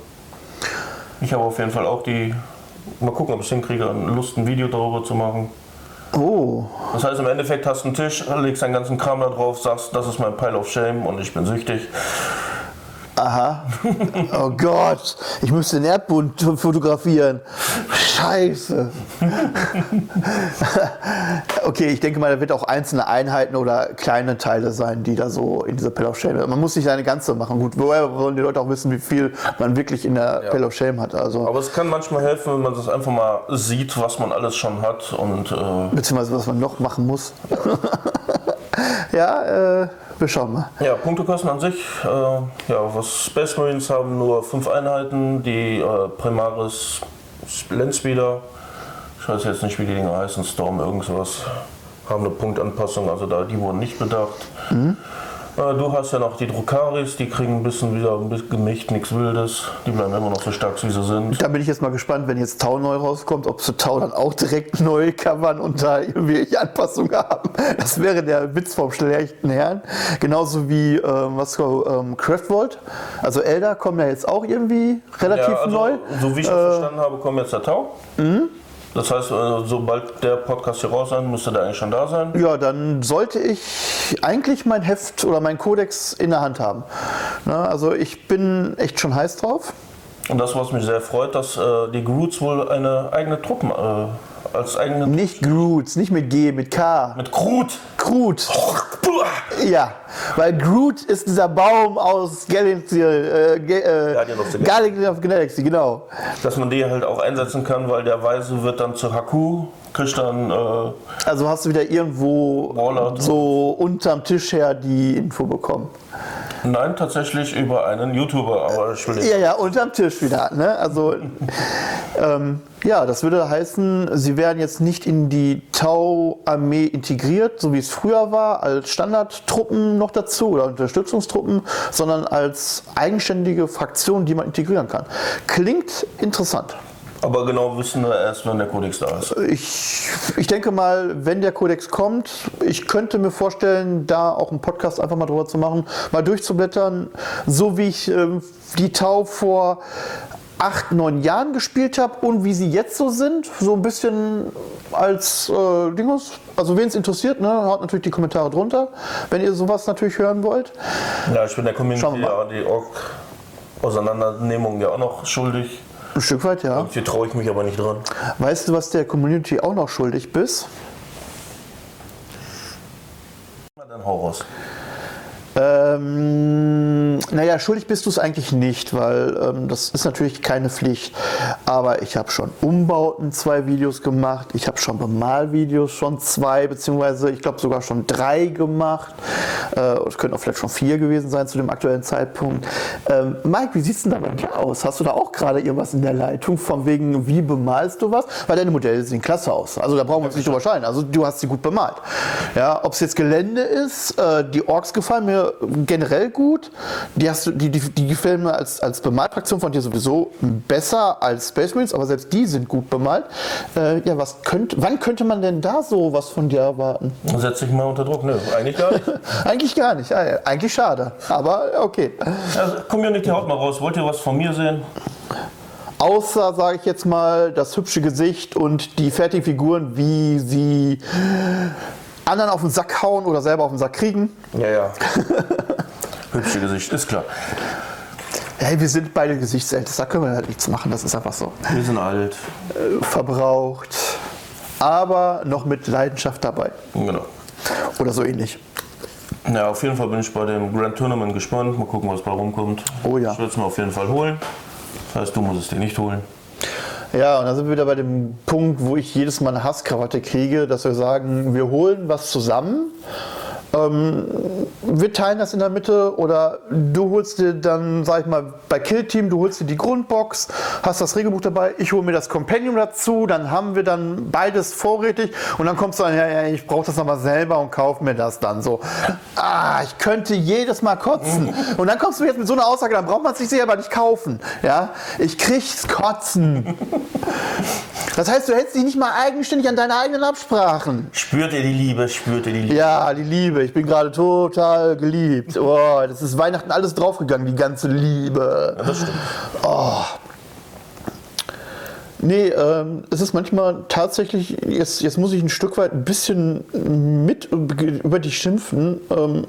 Ich habe auf jeden Fall auch die. Mal gucken, ob ich es hinkriege, Lust, ein Video darüber zu machen. Oh, Das heißt, im Endeffekt hast du einen Tisch, legst deinen ganzen Kram da drauf, sagst, das ist mein Pile of Shame und ich bin süchtig. Aha. Oh Gott, ich müsste den Erdboden fotografieren. Scheiße. Okay, ich denke mal, da wird auch einzelne Einheiten oder kleine Teile sein, die da so in dieser Pell of Shame. Man muss nicht eine ganze machen. Gut, woher wollen die Leute auch wissen, wie viel man wirklich in der Pell of Shame hat? Also, Aber es kann manchmal helfen, wenn man das einfach mal sieht, was man alles schon hat und äh, beziehungsweise was man noch machen muss. ja, äh, wir schauen mal. Ja, Punktekosten an sich, äh, ja, was Space Marines haben nur fünf Einheiten, die äh, Primaris Landspeeder, ich weiß jetzt nicht, wie die Dinger heißen, Storm irgendwas, haben eine Punktanpassung, also da, die wurden nicht bedacht. Äh, du hast ja noch die Drukaris, die kriegen ein bisschen wieder ein bisschen gemischt, nichts Wildes, die bleiben immer noch so stark, wie sie sind. Da bin ich jetzt mal gespannt, wenn jetzt Tau neu rauskommt, ob sie Tau dann auch direkt neu covern und da irgendwelche Anpassungen haben. Das wäre der Witz vom schlechten Herrn. Genauso wie ähm, was ähm, Craftvolt. Also Elder kommen ja jetzt auch irgendwie relativ Ja, also, neu. so wie ich das verstanden habe, kommt jetzt der Tau. Das heißt, äh, sobald der Podcast hier raus sein, müsste der eigentlich schon da sein. Ja, dann sollte ich eigentlich mein Heft oder mein Kodex in der Hand haben. Also ich bin echt schon heiß drauf. Und das, was mich sehr freut, dass äh, die Groots wohl eine eigene Truppen äh, als eigene Nicht Groot, nicht mit G, mit K. mit Groot. Groot. Ja, weil Groot ist dieser Baum aus Galaxy, äh, Ga- äh, Guardian of the Guardian of Galaxy, genau. Dass man die halt auch einsetzen kann, weil der Weise wird dann zu Haku, kriegt dann äh, Also hast du wieder irgendwo Warlord. so unterm Tisch her die Info bekommen. Nein tatsächlich über einen YouTuber, aber ich will Ja, ja, unterm Tisch wieder. Ne? Also, ähm, ja, das würde heißen, sie werden jetzt nicht in die Tau-Armee integriert, so wie es früher war, als Standardtruppen noch dazu oder Unterstützungstruppen, sondern als eigenständige Fraktion, die man integrieren kann. Klingt interessant. Aber genau wissen wir erst, wenn der Kodex da ist. Ich, ich denke mal, wenn der Kodex kommt, ich könnte mir vorstellen, da auch einen Podcast einfach mal drüber zu machen, mal durchzublättern, so wie ich ähm, die Tau vor acht, neun Jahren gespielt habe und wie sie jetzt so sind, so ein bisschen als äh, Dingus. Also wen es interessiert, ne, haut natürlich die Kommentare drunter, wenn ihr sowas natürlich hören wollt. Ja, ich bin der Community ja die Org-Auseinandernehmung ja auch noch schuldig. Ein Stück weit, ja. Irgendwie traue ich mich aber nicht dran. Weißt du, was der Community auch noch schuldig bist? Dann hau raus. Ähm, naja, schuldig bist du es eigentlich nicht, weil ähm, das ist natürlich keine Pflicht. Aber ich habe schon Umbauten zwei Videos gemacht. Ich habe schon Bemalvideos schon zwei, beziehungsweise ich glaube sogar schon drei gemacht. Äh, es könnten auch vielleicht schon vier gewesen sein zu dem aktuellen Zeitpunkt. Ähm, Mike, wie sieht es denn da bei dir aus? Hast du da auch gerade irgendwas in der Leitung, von wegen, wie bemalst du was? Weil deine Modelle sehen klasse aus. Also da brauchen wir uns nicht drüber scheiden. Also du hast sie gut bemalt. Ja, ob es jetzt Gelände ist, äh, die Orks gefallen mir generell gut. Die, hast du, die, die, die gefallen mir als, als Bemalfraktion von dir sowieso besser als Space Marines, aber selbst die sind gut bemalt. Äh, ja, was könnt, wann könnte man denn da so was von dir erwarten? Setz dich mal unter Druck. Nö, eigentlich gar nicht. Eigentlich gar nicht. Ah, Eigentlich schade. Aber okay. Also, Community, haut mal raus. Wollt ihr was von mir sehen? Außer, sage ich jetzt mal, das hübsche Gesicht und die fertigen Figuren, wie sie anderen auf den Sack hauen oder selber auf den Sack kriegen. Ja, ja. Hübsche Gesicht, ist klar. Hey, wir sind beide Gesichtsältest, da können wir halt nichts machen, das ist einfach so. Wir sind alt. Äh, verbraucht, aber noch mit Leidenschaft dabei. Genau. Oder so ähnlich. Ja, auf jeden Fall bin ich bei dem Grand Tournament gespannt. Mal gucken, was bei rumkommt. Oh ja. Ich werde es mir auf jeden Fall holen. Das heißt, du musst es dir nicht holen. Ja, und dann sind wir wieder bei dem Punkt, wo ich jedes Mal eine Hasskrawatte kriege, dass wir sagen, wir holen was zusammen ähm, wir teilen das in der Mitte oder du holst dir dann, sag ich mal, bei Kill Team, du holst dir die Grundbox, hast das Regelbuch dabei, ich hole mir das Compendium dazu, dann haben wir dann beides vorrätig und dann kommst du dann, ja, ja ich brauche das nochmal selber und kauf mir das dann so. Ah, ich könnte jedes Mal kotzen. Und dann kommst du jetzt mit so einer Aussage, dann braucht man es sich selber nicht kaufen. Ja, ich krieg's kotzen. Das heißt, du hältst dich nicht mal eigenständig an deine eigenen Absprachen. Spürt ihr die Liebe? Spürt ihr die Liebe? Ja, die Liebe. Ich bin gerade total geliebt. Oh, das ist Weihnachten alles draufgegangen, die ganze Liebe. Ja, das stimmt. Oh. Nee, ähm, es ist manchmal tatsächlich, jetzt, jetzt muss ich ein Stück weit ein bisschen mit über dich schimpfen. Ähm,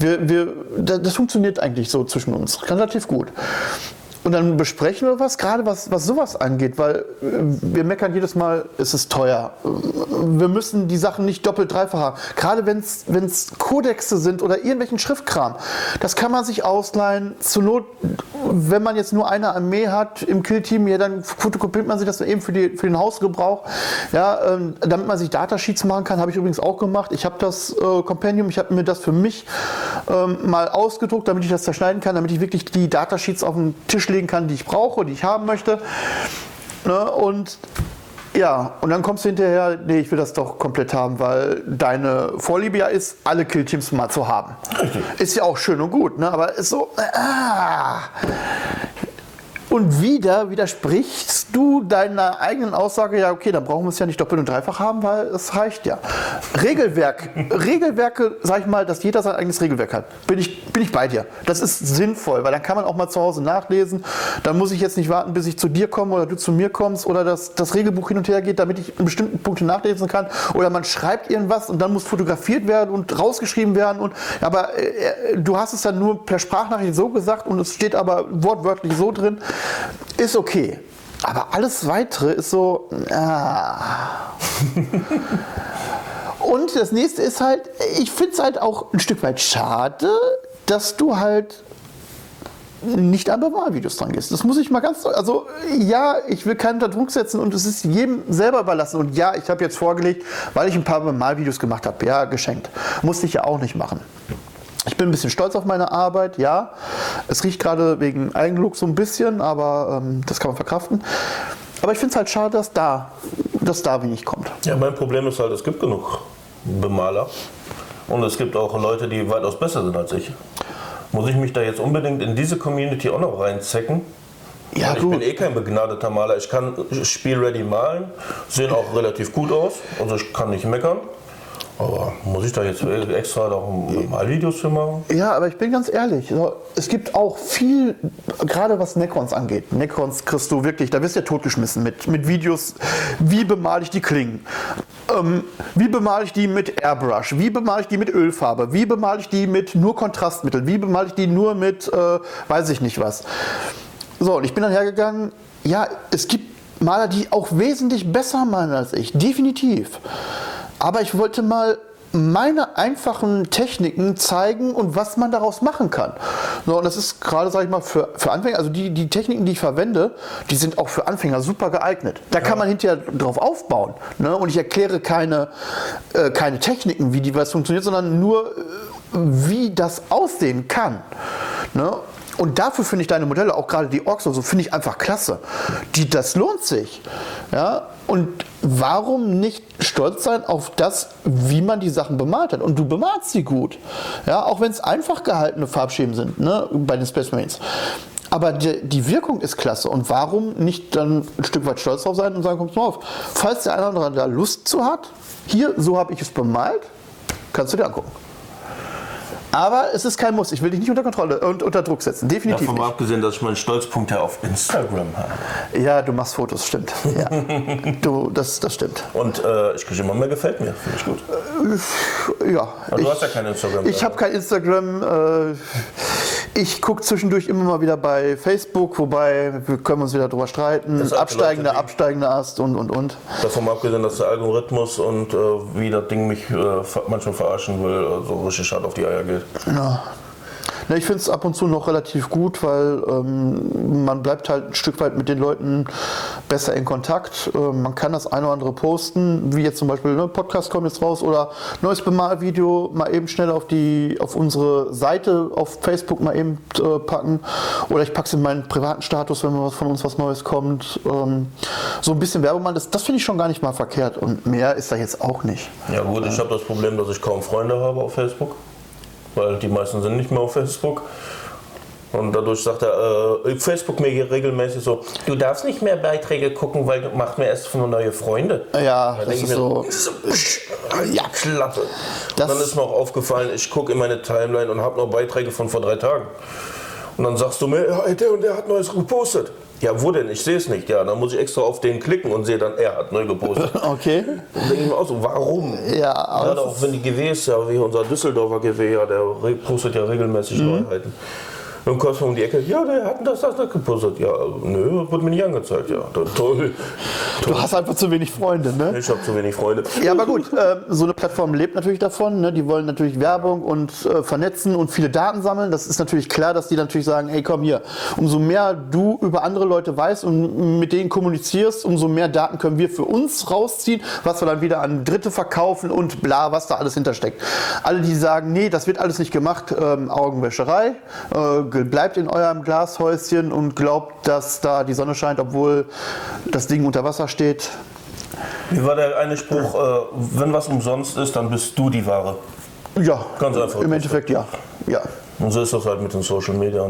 wir, wir, das funktioniert eigentlich so zwischen uns relativ gut. Und dann besprechen wir was, gerade was, was sowas angeht, weil äh, wir meckern jedes Mal, es ist teuer. Wir müssen die Sachen nicht doppelt, dreifach haben. Gerade wenn es Kodexe sind oder irgendwelchen Schriftkram. Das kann man sich ausleihen. Zur Not, wenn man jetzt nur eine Armee hat im Killteam, ja, dann fotokopiert man sich das eben für, die, für den Hausgebrauch. Ja, ähm, damit man sich Datasheets machen kann, habe ich übrigens auch gemacht. Ich habe das äh, Compendium, ich habe mir das für mich ähm, mal ausgedruckt, damit ich das zerschneiden kann, damit ich wirklich die Datasheets auf den Tisch lege legen kann, die ich brauche, die ich haben möchte. Ne? Und ja, und dann kommst du hinterher, nee, ich will das doch komplett haben, weil deine Vorliebe ja ist, alle Killteams mal zu haben. Richtig. Ist ja auch schön und gut, ne? aber ist so, ah, und wieder widersprichst du deiner eigenen Aussage, ja, okay, dann brauchen wir es ja nicht doppelt und dreifach haben, weil es reicht ja. Regelwerk, Regelwerke, sag ich mal, dass jeder sein eigenes Regelwerk hat. Bin ich, bin ich bei dir. Das ist sinnvoll, weil dann kann man auch mal zu Hause nachlesen. Dann muss ich jetzt nicht warten, bis ich zu dir komme oder du zu mir kommst oder dass das Regelbuch hin und her geht, damit ich in bestimmten Punkten nachlesen kann. Oder man schreibt irgendwas und dann muss fotografiert werden und rausgeschrieben werden. Und, aber äh, du hast es dann nur per Sprachnachricht so gesagt und es steht aber wortwörtlich so drin ist okay. Aber alles weitere ist so. Ah. Und das nächste ist halt, ich finde es halt auch ein Stück weit schade, dass du halt nicht an Bemalvideos dran gehst. Das muss ich mal ganz. Also, ja, ich will keinen unter Druck setzen und es ist jedem selber überlassen. Und ja, ich habe jetzt vorgelegt, weil ich ein paar Bemalvideos gemacht habe. Ja, geschenkt. Musste ich ja auch nicht machen. Ich bin ein bisschen stolz auf meine Arbeit, ja. Es riecht gerade wegen Eigenlook so ein bisschen, aber ähm, das kann man verkraften. Aber ich finde es halt schade, dass da, dass da wenig kommt. Ja, mein Problem ist halt, es gibt genug Bemaler. Und es gibt auch Leute, die weitaus besser sind als ich. Muss ich mich da jetzt unbedingt in diese Community auch noch reinzecken? Ja, ich bin eh kein begnadeter Maler. Ich kann spielready malen, sehen auch relativ gut aus, also ich kann nicht meckern. Aber muss ich da jetzt extra mal Videos für machen? Ja, aber ich bin ganz ehrlich, es gibt auch viel, gerade was Necrons angeht. Necrons kriegst du wirklich, da wirst du ja totgeschmissen mit, mit Videos, wie bemale ich die Klingen, ähm, wie bemale ich die mit Airbrush, wie bemale ich die mit Ölfarbe, wie bemale ich die mit nur Kontrastmittel, wie bemale ich die nur mit, äh, weiß ich nicht was. So, und ich bin dann hergegangen, ja, es gibt Maler, die auch wesentlich besser malen als ich, definitiv. Aber ich wollte mal meine einfachen Techniken zeigen und was man daraus machen kann. So, und das ist gerade, sage ich mal, für, für Anfänger, also die, die Techniken, die ich verwende, die sind auch für Anfänger super geeignet. Da ja. kann man hinterher drauf aufbauen. Ne? Und ich erkläre keine, äh, keine Techniken, wie die was funktioniert, sondern nur, äh, wie das aussehen kann. Ne? Und dafür finde ich deine Modelle, auch gerade die Orks, so finde ich einfach klasse. Die, das lohnt sich. Ja? Und warum nicht stolz sein auf das, wie man die Sachen bemalt hat? Und du bemalst sie gut. Ja, auch wenn es einfach gehaltene Farbschemen sind, ne, bei den Space Marines. Aber die, die, Wirkung ist klasse. Und warum nicht dann ein Stück weit stolz drauf sein und sagen, kommst mal auf. Falls der eine oder andere da Lust zu hat, hier, so habe ich es bemalt, kannst du dir angucken. Aber es ist kein Muss. Ich will dich nicht unter Kontrolle und unter Druck setzen. Definitiv. Davon mal abgesehen, dass ich meinen Stolzpunkt ja auf Instagram habe. Ja, du machst Fotos, stimmt. Ja. du, das, das stimmt. Und äh, ich kriege immer mehr gefällt mir. Finde ich gut. Äh, ja. Aber du ich, hast ja kein Instagram. Ich habe kein Instagram. Äh, Ich gucke zwischendurch immer mal wieder bei Facebook, wobei wir können uns wieder drüber streiten. Das Absteigender, Leute, absteigender Ast und und und. Davon mal abgesehen, dass der Algorithmus und äh, wie das Ding mich äh, manchmal verarschen will, so richtig hart auf die Eier geht. Ja. Ne, ich finde es ab und zu noch relativ gut, weil ähm, man bleibt halt ein Stück weit mit den Leuten besser in Kontakt. Ähm, man kann das eine oder andere posten, wie jetzt zum Beispiel, ne, Podcast kommt jetzt raus oder neues Bemalvideo mal eben schnell auf die auf unsere Seite auf Facebook mal eben äh, packen. Oder ich packe es in meinen privaten Status, wenn was von uns was Neues kommt. Ähm, so ein bisschen Werbung machen, das, das finde ich schon gar nicht mal verkehrt. Und mehr ist da jetzt auch nicht. Ja gut, ich habe das Problem, dass ich kaum Freunde habe auf Facebook, weil die meisten sind nicht mehr auf Facebook. Und dadurch sagt er, äh, Facebook mir hier regelmäßig so, du darfst nicht mehr Beiträge gucken, weil du machst mir erst nur neue Freunde. Ja, Da das ist ich mir so. ja, Klappe. Das- dann ist mir auch aufgefallen, ich gucke in meine Timeline und habe noch Beiträge von vor drei Tagen. Und dann sagst du mir, ja, der und der hat Neues gepostet. Ja, wo denn? Ich sehe es nicht. Ja, dann muss ich extra auf den klicken und sehe dann, er hat neu gepostet. Okay. Dann denke ich mir auch so, warum? Ja, aber Gerade auch wenn die GWs, ja, wie unser Düsseldorfer GW, ja, der postet ja regelmäßig Mhm. Neuheiten. Dann kommst du um die Ecke, ja, der hat das, das, das gepostet. Ja, nö, wurde mir nicht angezeigt. Ja, to- toll. Du hast einfach zu wenig Freunde, ne? Ich habe zu wenig Freunde. Ja, aber gut, äh, so eine Plattform lebt natürlich davon. Ne? Die wollen natürlich Werbung und äh, vernetzen und viele Daten sammeln. Das ist natürlich klar, dass die natürlich sagen, ey komm hier, umso mehr du über andere Leute weißt und mit denen kommunizierst, umso mehr Daten können wir für uns rausziehen, was wir dann wieder an Dritte verkaufen und bla, was da alles hintersteckt. Alle, die sagen, nee, das wird alles nicht gemacht, ähm, Augenwäscherei, äh, bleibt in eurem Glashäuschen und glaubt, dass da die Sonne scheint, obwohl das Ding unter Wasser steht. Wie war der eine Spruch, äh, wenn was umsonst ist, dann bist du die Ware. Ja, Ganz einfach. Im Endeffekt ja. Ja. Und so ist das halt mit den Social Media.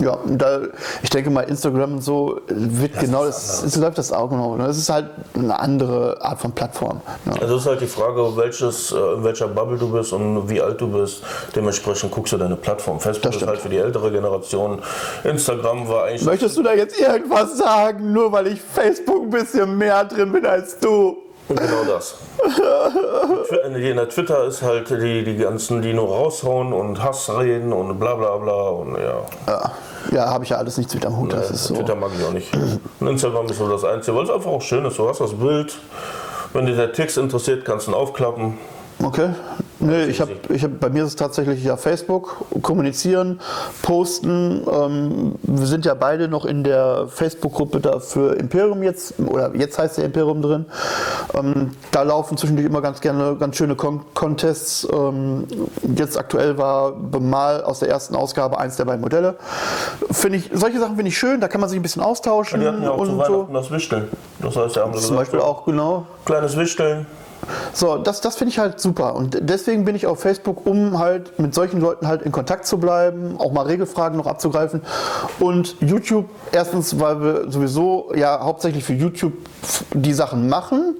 Ja, da, ich denke mal, Instagram und so wird genau das, es läuft das auch genau. Es ist halt eine andere Art von Plattform. Ne? Also ist halt die Frage, welches, äh, in welcher Bubble du bist und wie alt du bist. Dementsprechend guckst du deine Plattform. Facebook Das ist halt für die ältere Generation. Instagram war eigentlich Möchtest du da jetzt irgendwas sagen, nur weil ich Facebook ein bisschen mehr drin bin als du? Genau das. In der Twitter ist halt die, die ganzen, die nur raushauen und Hass reden und bla bla bla und ja. Ja, ja habe ich ja alles nichts mit am Hut. Das ist so. Twitter mag ich auch nicht. Und Instagram ist so das Einzige, weil es einfach auch schön ist. Du hast das Bild. Wenn dir der Text interessiert, kannst du ihn aufklappen. Okay. Nee, ich habe, ich hab, bei mir ist es tatsächlich ja Facebook, kommunizieren, posten. Ähm, wir sind ja beide noch in der Facebook-Gruppe da für Imperium jetzt, oder jetzt heißt der Imperium drin. Ähm, da laufen zwischendurch immer ganz gerne ganz schöne Con Contests. Ähm, jetzt aktuell war Bemal aus der ersten Ausgabe eins der beiden Modelle. Finde ich, solche Sachen finde ich schön, da kann man sich ein bisschen austauschen Die hatten ja auch zu und so. Weihnachten das Wichteln. Das heißt, ja, haben sie Zum Beispiel auch, genau. kleines Wichteln. So, das, das finde ich halt super. Und deswegen bin ich auf Facebook, um halt mit solchen Leuten halt in Kontakt zu bleiben, auch mal Regelfragen noch abzugreifen. Und YouTube, erstens, weil wir sowieso ja hauptsächlich für YouTube die Sachen machen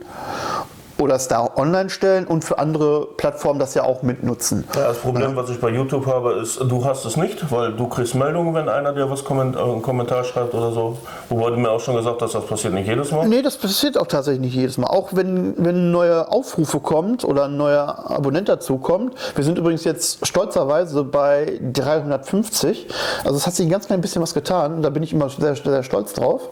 oder es da online stellen und für andere Plattformen das ja auch mitnutzen. Ja, das Problem, was ich bei YouTube habe, ist, du hast es nicht, weil du kriegst Meldungen, wenn einer dir was komment äh, einen Kommentar schreibt oder so. Wobei du mir auch schon gesagt hast, das passiert nicht jedes Mal. Nee, das passiert auch tatsächlich nicht jedes Mal. Auch wenn, wenn neue Aufrufe kommt oder ein neuer Abonnent dazu kommt. Wir sind übrigens jetzt stolzerweise bei 350. Also es hat sich ein ganz klein bisschen was getan. Da bin ich immer sehr, sehr stolz drauf.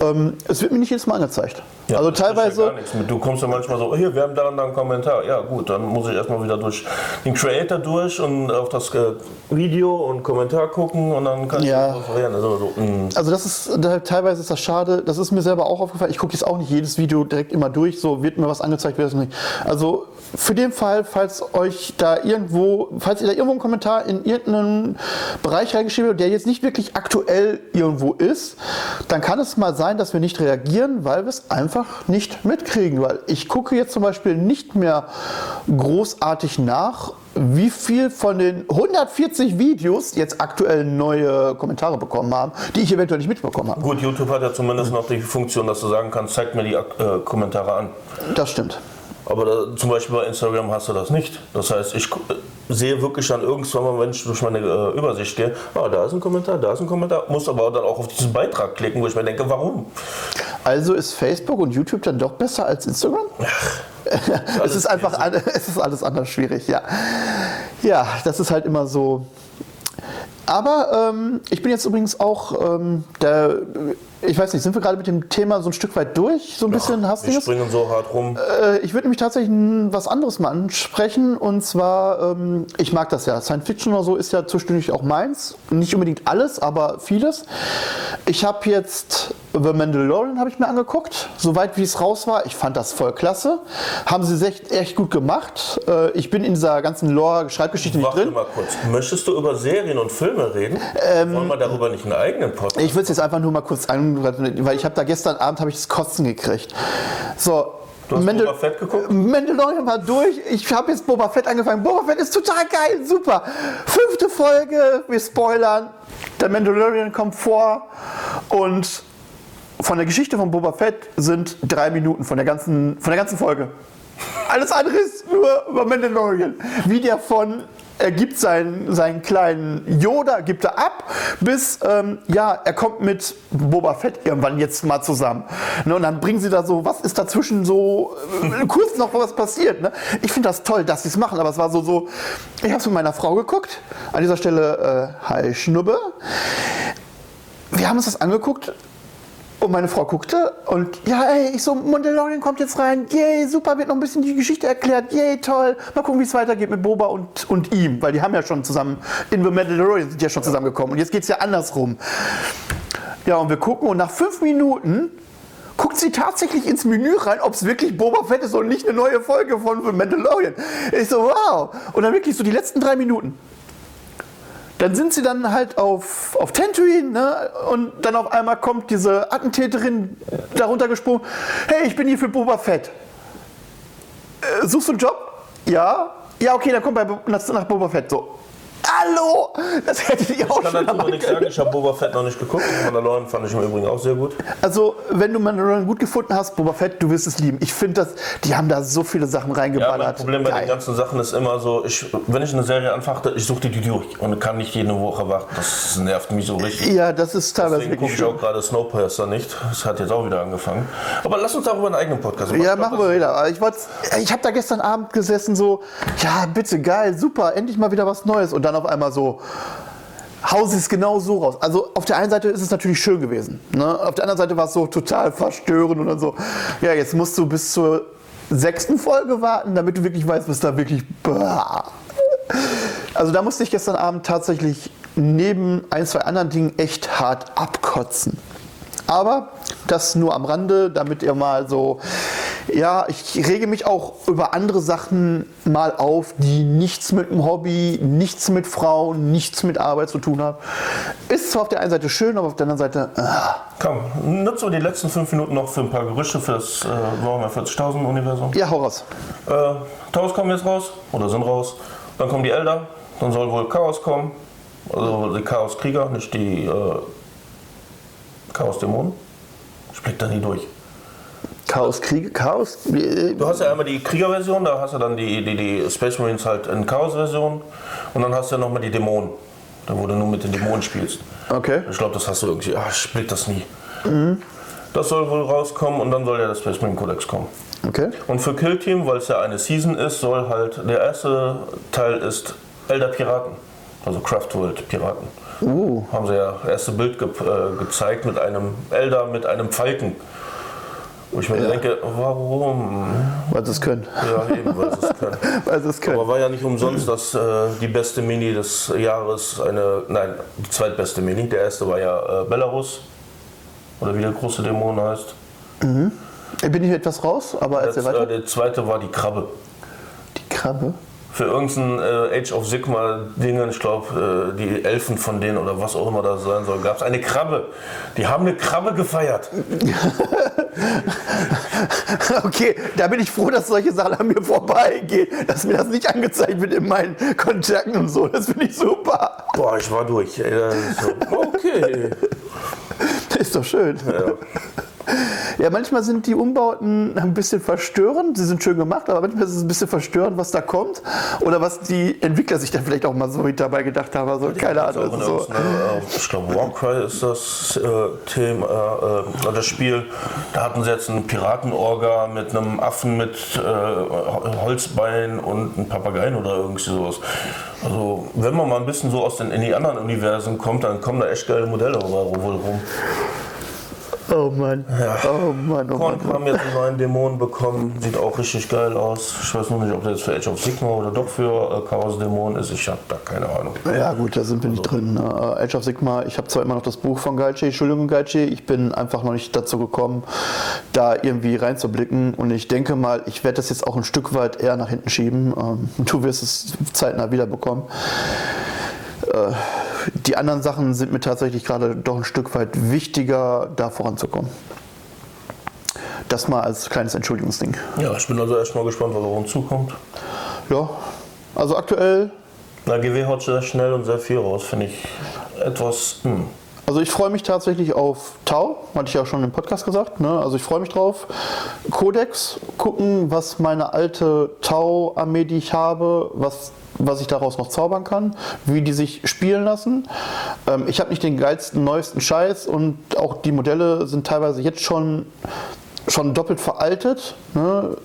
Ähm, es wird mir nicht jedes Mal angezeigt. Ja, also ja teilweise. mit. Du kommst ja manchmal so, hier, wir haben da und da einen Kommentar. Ja, gut, dann muss ich erstmal wieder durch den Creator durch und auf das äh, Video und Kommentar gucken und dann kann Ja. ich das referieren. Also so, mh. Also das ist teilweise ist das schade. Das ist mir selber auch aufgefallen. Ich gucke jetzt auch nicht jedes Video direkt immer durch. So wird mir was angezeigt, wird es nicht. Also für den Fall, falls euch da irgendwo, falls ihr da irgendwo einen Kommentar in irgendeinen Bereich reingeschrieben habt, der jetzt nicht wirklich aktuell irgendwo ist, dann kann es mal sein, dass wir nicht reagieren, weil wir es einfach nicht mitkriegen. Weil ich gucke jetzt zum Beispiel nicht mehr großartig nach, wie viel von den 140 Videos jetzt aktuell neue Kommentare bekommen haben, die ich eventuell nicht mitbekommen habe. Gut, YouTube hat ja zumindest noch die Funktion, dass du sagen kannst, zeig mir die äh, Kommentare an. Das stimmt. Aber da, zum Beispiel bei Instagram hast du das nicht. Das heißt, ich sehe wirklich dann irgendwann mal, wenn ich durch meine äh, Übersicht gehe, ah, da ist ein Kommentar, da ist ein Kommentar, muss aber dann auch auf diesen Beitrag klicken, wo ich mir denke, warum? Also ist Facebook und YouTube dann doch besser als Instagram? es ist einfach alle- es ist alles anders schwierig, ja. Ja, das ist halt immer so. Aber ähm, ich bin jetzt übrigens auch ähm, der ich weiß nicht, sind wir gerade mit dem Thema so ein Stück weit durch? So ein bisschen hast du Wir springen so hart rum. Äh, ich würde nämlich tatsächlich was anderes mal ansprechen. Und zwar, ähm, ich mag das ja. Science Fiction oder so ist ja zwischendurch auch meins. Nicht unbedingt alles, aber vieles. Ich habe jetzt The Mandalorian habe ich mir angeguckt, soweit wie es raus war. Ich fand das voll klasse. Haben sie echt, echt gut gemacht. Äh, ich bin in dieser ganzen Lore-Schreibgeschichte nicht drin. mal kurz. Möchtest du über Serien und Filme reden? Ähm, Wollen wir darüber nicht einen eigenen Podcast? Ich würde es jetzt einfach nur mal kurz an weil ich habe da gestern Abend habe ich das Kotzen gekriegt. So, Du hast Mandal Boba Fett geguckt? Mandalorian war durch. Ich habe jetzt Boba Fett angefangen. Boba Fett ist total geil, super. Fünfte Folge, wir spoilern. Der Mandalorian kommt vor und von der Geschichte von Boba Fett sind drei Minuten von der ganzen, von der ganzen Folge. Alles andere ist nur über Mandalorian. Wie der von er gibt seinen, seinen kleinen Yoda, gibt er ab, bis ähm, ja, er kommt mit Boba Fett irgendwann jetzt mal zusammen. Ne, und dann bringen sie da so, was ist dazwischen so, äh, kurz noch was passiert. Ne? Ich finde das toll, dass sie es machen, aber es war so, so ich habe es mit meiner Frau geguckt. An dieser Stelle, äh, hi Schnubbe. Wir haben uns das angeguckt und meine Frau guckte und ja, ey, ich so, Mandalorian kommt jetzt rein, yay, super, wird noch ein bisschen die Geschichte erklärt, yay, toll. Mal gucken, wie es weitergeht mit Boba und, und ihm, weil die haben ja schon zusammen, in The Mandalorian sind ja schon zusammengekommen und jetzt geht es ja andersrum. Ja, und wir gucken und nach fünf Minuten guckt sie tatsächlich ins Menü rein, ob es wirklich Boba Fett ist und nicht eine neue Folge von The Mandalorian. Ich so, wow. Und dann wirklich so die letzten drei Minuten. Dann sind sie dann halt auf, auf Tatooine ne? und dann auf einmal kommt diese Attentäterin darunter gesprungen. Hey, ich bin hier für Boba Fett. Äh, suchst du einen Job? Ja. Ja, okay, dann komm bei, nach Boba Fett. So, Hallo! Das hättet ihr auch schon Ich kann dazu nichts sagen, ich habe Boba Fett noch nicht geguckt. Mandalorian fand ich im Übrigen auch sehr gut. Also, wenn du Mandalorian gut gefunden hast, Boba Fett, du wirst es lieben. Ich finde, das, die haben da so viele Sachen reingeballert. Ja, mein Problem bei Geil. den ganzen Sachen ist immer so, ich, wenn ich eine Serie anfachte, ich suche die durch und kann nicht jede Woche warten. Das nervt mich so richtig. Ja, das ist teilweise Deswegen gucke ich auch gerade Snowpiercer nicht. Das hat jetzt auch wieder angefangen. Aber lass uns darüber einen eigenen Podcast machen. Ja, machen wir wieder. Ich, ich habe da gestern Abend gesessen so, ja, bitte, geil, super, endlich mal wieder was Neues. Und dann auf einmal so, Haus ist genau so raus. Also auf der einen Seite ist es natürlich schön gewesen. Ne? Auf der anderen Seite war es so total verstörend und dann so, ja, jetzt musst du bis zur sechsten Folge warten, damit du wirklich weißt, was da wirklich. Also da musste ich gestern Abend tatsächlich neben ein, zwei anderen Dingen echt hart abkotzen. Aber das nur am Rande, damit ihr mal so, ja, ich rege mich auch über andere Sachen mal auf, die nichts mit dem Hobby, nichts mit Frauen, nichts mit Arbeit zu tun haben. Ist zwar auf der einen Seite schön, aber auf der anderen Seite. Ah. Komm, nutzen wir die letzten fünf Minuten noch für ein paar Gerüchte für das äh, Warhammer 40.000 Universum. Ja, hau raus. Äh, Taus kommen jetzt raus oder sind raus. Dann kommen die Elder, dann soll wohl Chaos kommen. Also die Chaos-Krieger, nicht die äh, Chaos-Dämonen. Ich blick da nie durch. Chaos Krieg, Chaos? Du hast ja einmal die Kriegerversion, da hast du dann die, die, die Space Marines halt in Chaos-Version und dann hast du ja nochmal die Dämonen, da wo du nur mit den Dämonen spielst. Okay. Ich glaube, das hast du irgendwie, ach, ich blick das nie. Mhm. Das soll wohl rauskommen und dann soll ja das Space Marine Codex kommen. Okay. Und für Kill Team, weil es ja eine Season ist, soll halt, der erste Teil ist Elder Piraten, also Craftworld Piraten. Uh. Haben sie ja das erste Bild ge äh, gezeigt mit einem Elder mit einem Falken. Wo ich mir ja. denke, warum? Weil sie es können. Ja, eben, weil sie es können. weil sie es können. Aber war ja nicht umsonst, dass äh, die beste Mini des Jahres eine, nein, die zweitbeste Mini. Der erste war ja äh, Belarus. Oder wie der große Dämon heißt. Mhm. Bin ich etwas raus, aber erzähl weiter. Äh, der zweite war die Krabbe. Die Krabbe? Für irgendein äh, Age of Sigma Ding, ich glaube, äh, die Elfen von denen oder was auch immer das sein soll, gab es eine Krabbe. Die haben eine Krabbe gefeiert. okay, da bin ich froh, dass solche Sachen an mir vorbeigehen, dass mir das nicht angezeigt wird in meinen Kontakten und so. Das finde ich super. Boah, ich war durch. So, okay. ist doch schön. Ja. Ja, manchmal sind die Umbauten ein bisschen verstörend. Sie sind schön gemacht, aber manchmal ist es ein bisschen verstörend, was da kommt. Oder was die Entwickler sich dann vielleicht auch mal so dabei gedacht haben. Also, keine Ahnung. Auch So. ne, äh, ich glaube, Warcry ist das äh, Thema, äh, das Spiel. Da hatten sie jetzt einen Piratenorga mit einem Affen mit äh, Holzbein und einem Papageien oder irgendwie sowas. Also, wenn man mal ein bisschen so aus den in die anderen Universen kommt, dann kommen da echt geile Modelle rum. Oh Mann. Oh Mann, oh Mann. Und haben jetzt einen neuen Dämon bekommen, sieht auch richtig geil aus. Ich weiß nur nicht, ob der jetzt für Age of Sigma oder doch für äh, Chaos Dämon ist. Ich habe da keine Ahnung. Ja gut, da sind wir nicht drin. ne? Äh, Age of Sigma, ich habe zwar immer noch das Buch von Gaichi, Entschuldigung Gaichi, ich bin einfach noch nicht dazu gekommen, da irgendwie reinzublicken und ich denke mal, ich werde das jetzt auch ein Stück weit eher nach hinten schieben. Ähm, Du wirst es zeitnah wiederbekommen. Äh, Die anderen Sachen sind mir tatsächlich gerade doch ein Stück weit wichtiger, da voranzukommen. Das mal als kleines Entschuldigungsding. Ja, ich bin also erstmal gespannt, was auf uns zukommt. Ja, also aktuell Na, GW haut sehr schnell und sehr viel raus, finde ich etwas. Hm. Also ich freue mich tatsächlich auf Tau, hatte ich ja schon im Podcast gesagt. Ne? Also ich freue mich drauf. Codex, gucken, was meine alte Tau-Armee, die ich habe, was, was ich daraus noch zaubern kann, wie die sich spielen lassen. Ähm, ich habe nicht den geilsten, neuesten Scheiß und auch die Modelle sind teilweise jetzt schon, schon doppelt veraltet. Ne?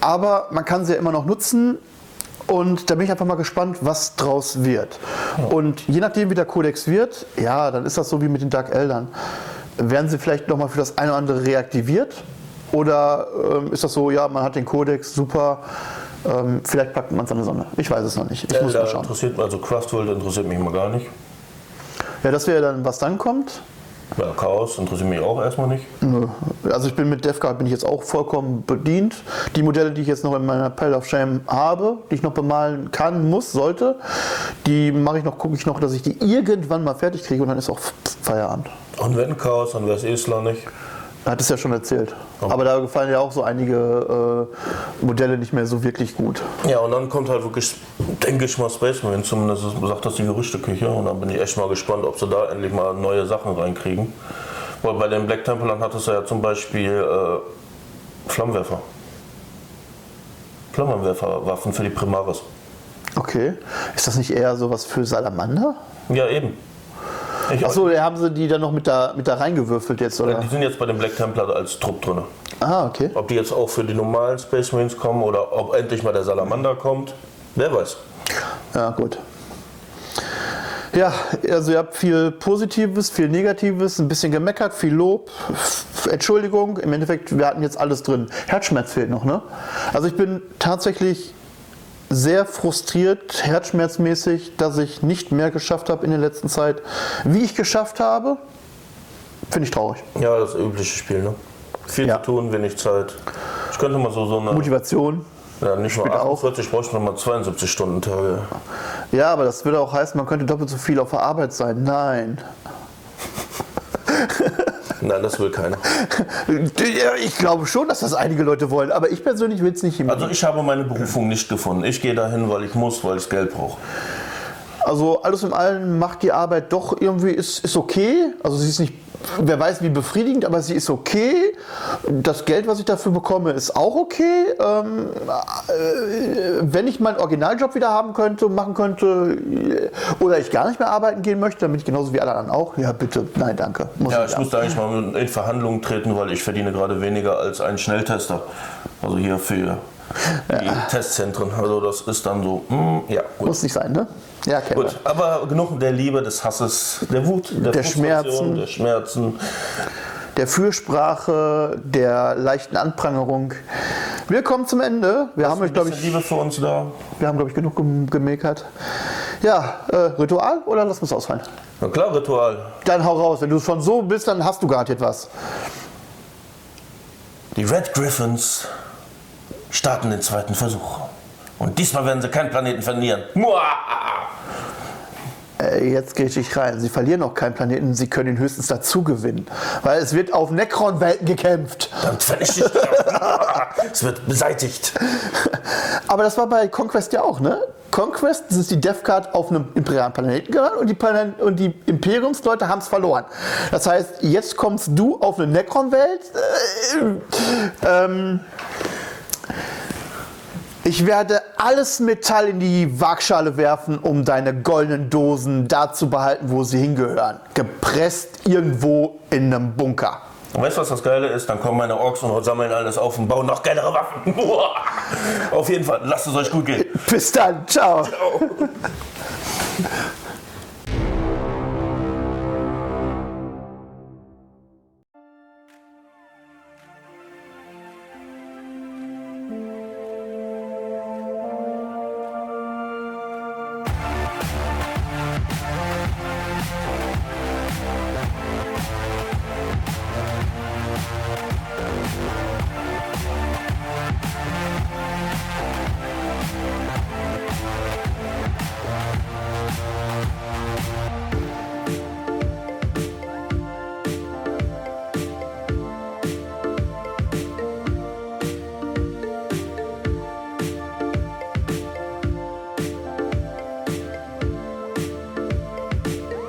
Aber man kann sie ja immer noch nutzen. Und da bin ich einfach mal gespannt, was draus wird. Und je nachdem, wie der Kodex wird, ja, dann ist das so wie mit den Dark Eldern. Werden sie vielleicht nochmal für das eine oder andere reaktiviert? Oder ähm, ist das so, ja, man hat den Kodex, super, ähm, vielleicht packt man es an die Sonne. Ich weiß es noch nicht. Ich muss da mal schauen. interessiert also Craftworld interessiert mich mal gar nicht. Ja, das wäre dann, was dann kommt. Ja, Chaos interessiert mich auch erstmal nicht. Nö. Also ich bin mit DevGuard bin ich jetzt auch vollkommen bedient. Die Modelle, die ich jetzt noch in meiner Pile of Shame habe, die ich noch bemalen kann, muss, sollte, die mache ich noch, gucke ich noch, dass ich die irgendwann mal fertig kriege und dann ist auch Feierabend. Und wenn Chaos, dann wäre es Esler nicht. Hat es ja schon erzählt. Aber da gefallen ja auch so einige äh, Modelle nicht mehr so wirklich gut. Ja, und dann kommt halt wirklich, denke ich mal, Space Marine, zumindest sagt das die Gerüchteküche. Und dann bin ich echt mal gespannt, ob sie da endlich mal neue Sachen reinkriegen. Weil bei den Black Templern hattest du ja zum Beispiel äh, Flammenwerfer. Flammenwerferwaffen für die Primaris. Okay. Ist das nicht eher sowas für Salamander? Ja, eben. Achso, haben sie die dann noch mit da, mit da reingewürfelt jetzt, oder? Die sind jetzt bei den Black Templar als Trupp drin. Ah, okay. Ob die jetzt auch für die normalen Space Marines kommen oder ob endlich mal der Salamander kommt, wer weiß. Ja, gut. Ja, also ihr habt viel Positives, viel Negatives, ein bisschen gemeckert, viel Lob, Entschuldigung. Im Endeffekt, wir hatten jetzt alles drin. Herzschmerz fehlt noch, ne? Also ich bin tatsächlich sehr frustriert, herzschmerzmäßig, dass ich nicht mehr geschafft habe in der letzten Zeit, wie ich geschafft habe. Finde ich traurig. Ja, das übliche Spiel, ne? Viel Ja. zu tun, wenig Zeit. Ich könnte mal so, so eine. Motivation. Ja, nicht nur spielt auch. 48, ich bräuchte noch mal 72 Stunden Tage. Ja, aber das würde auch heißen, man könnte doppelt so viel auf der Arbeit sein. Nein. Nein, das will keiner. Ich glaube schon, dass das einige Leute wollen, aber ich persönlich will es nicht immer. Also ich habe meine Berufung nicht gefunden. Ich gehe dahin, weil ich muss, weil ich Geld brauche. Also alles in allem macht die Arbeit doch irgendwie, ist, ist okay. Also sie ist nicht, wer weiß wie befriedigend, aber sie ist okay. Das Geld, was ich dafür bekomme, ist auch okay. Ähm, äh, wenn ich meinen Originaljob wieder haben könnte, machen könnte äh, oder ich gar nicht mehr arbeiten gehen möchte, dann bin ich genauso wie alle anderen auch. Ja bitte, nein danke. Muss Ja, nicht ich haben. müsste eigentlich mal in Verhandlungen treten, weil ich verdiene gerade weniger als ein Schnelltester. Also hier für die Testzentren. Also das ist dann so, mm, ja, gut. Muss nicht sein, ne? Ja, okay. Gut, aber genug der Liebe, des Hasses, der Wut, der, Der Schmerzen. der Schmerzen. der Fürsprache, der leichten Anprangerung. Wir kommen zum Ende. Wir haben euch, glaube ich, Liebe für uns da. wir haben, glaube ich, genug gem- gemeckert. Ja, äh, Ritual oder lass uns ausfallen? Na klar, Ritual. Dann hau raus. Wenn du schon so bist, dann hast du garantiert was. Die Red Griffins starten den zweiten Versuch. Und diesmal werden sie keinen Planeten verlieren. Muah! Äh, jetzt gehe ich rein. Sie verlieren noch keinen Planeten, sie können ihn höchstens dazu gewinnen. Weil es wird auf Necron-Welten gekämpft. Dann vernichtet Es wird beseitigt. Aber das war bei Conquest ja auch, ne? Conquest, das ist die Death Card auf einem imperialen Planeten gelandet und die, Plan und die Imperiumsleute haben es verloren. Das heißt, jetzt kommst du auf eine Necron-Welt. Äh, ähm, ich werde alles Metall in die Waagschale werfen, um deine goldenen Dosen da zu behalten, wo sie hingehören. Gepresst irgendwo in einem Bunker. Und weißt du, was das Geile ist? Dann kommen meine Orks und sammeln alles auf und bauen noch geilere Waffen. auf jeden Fall, lasst es euch gut gehen. Bis dann, ciao. ciao.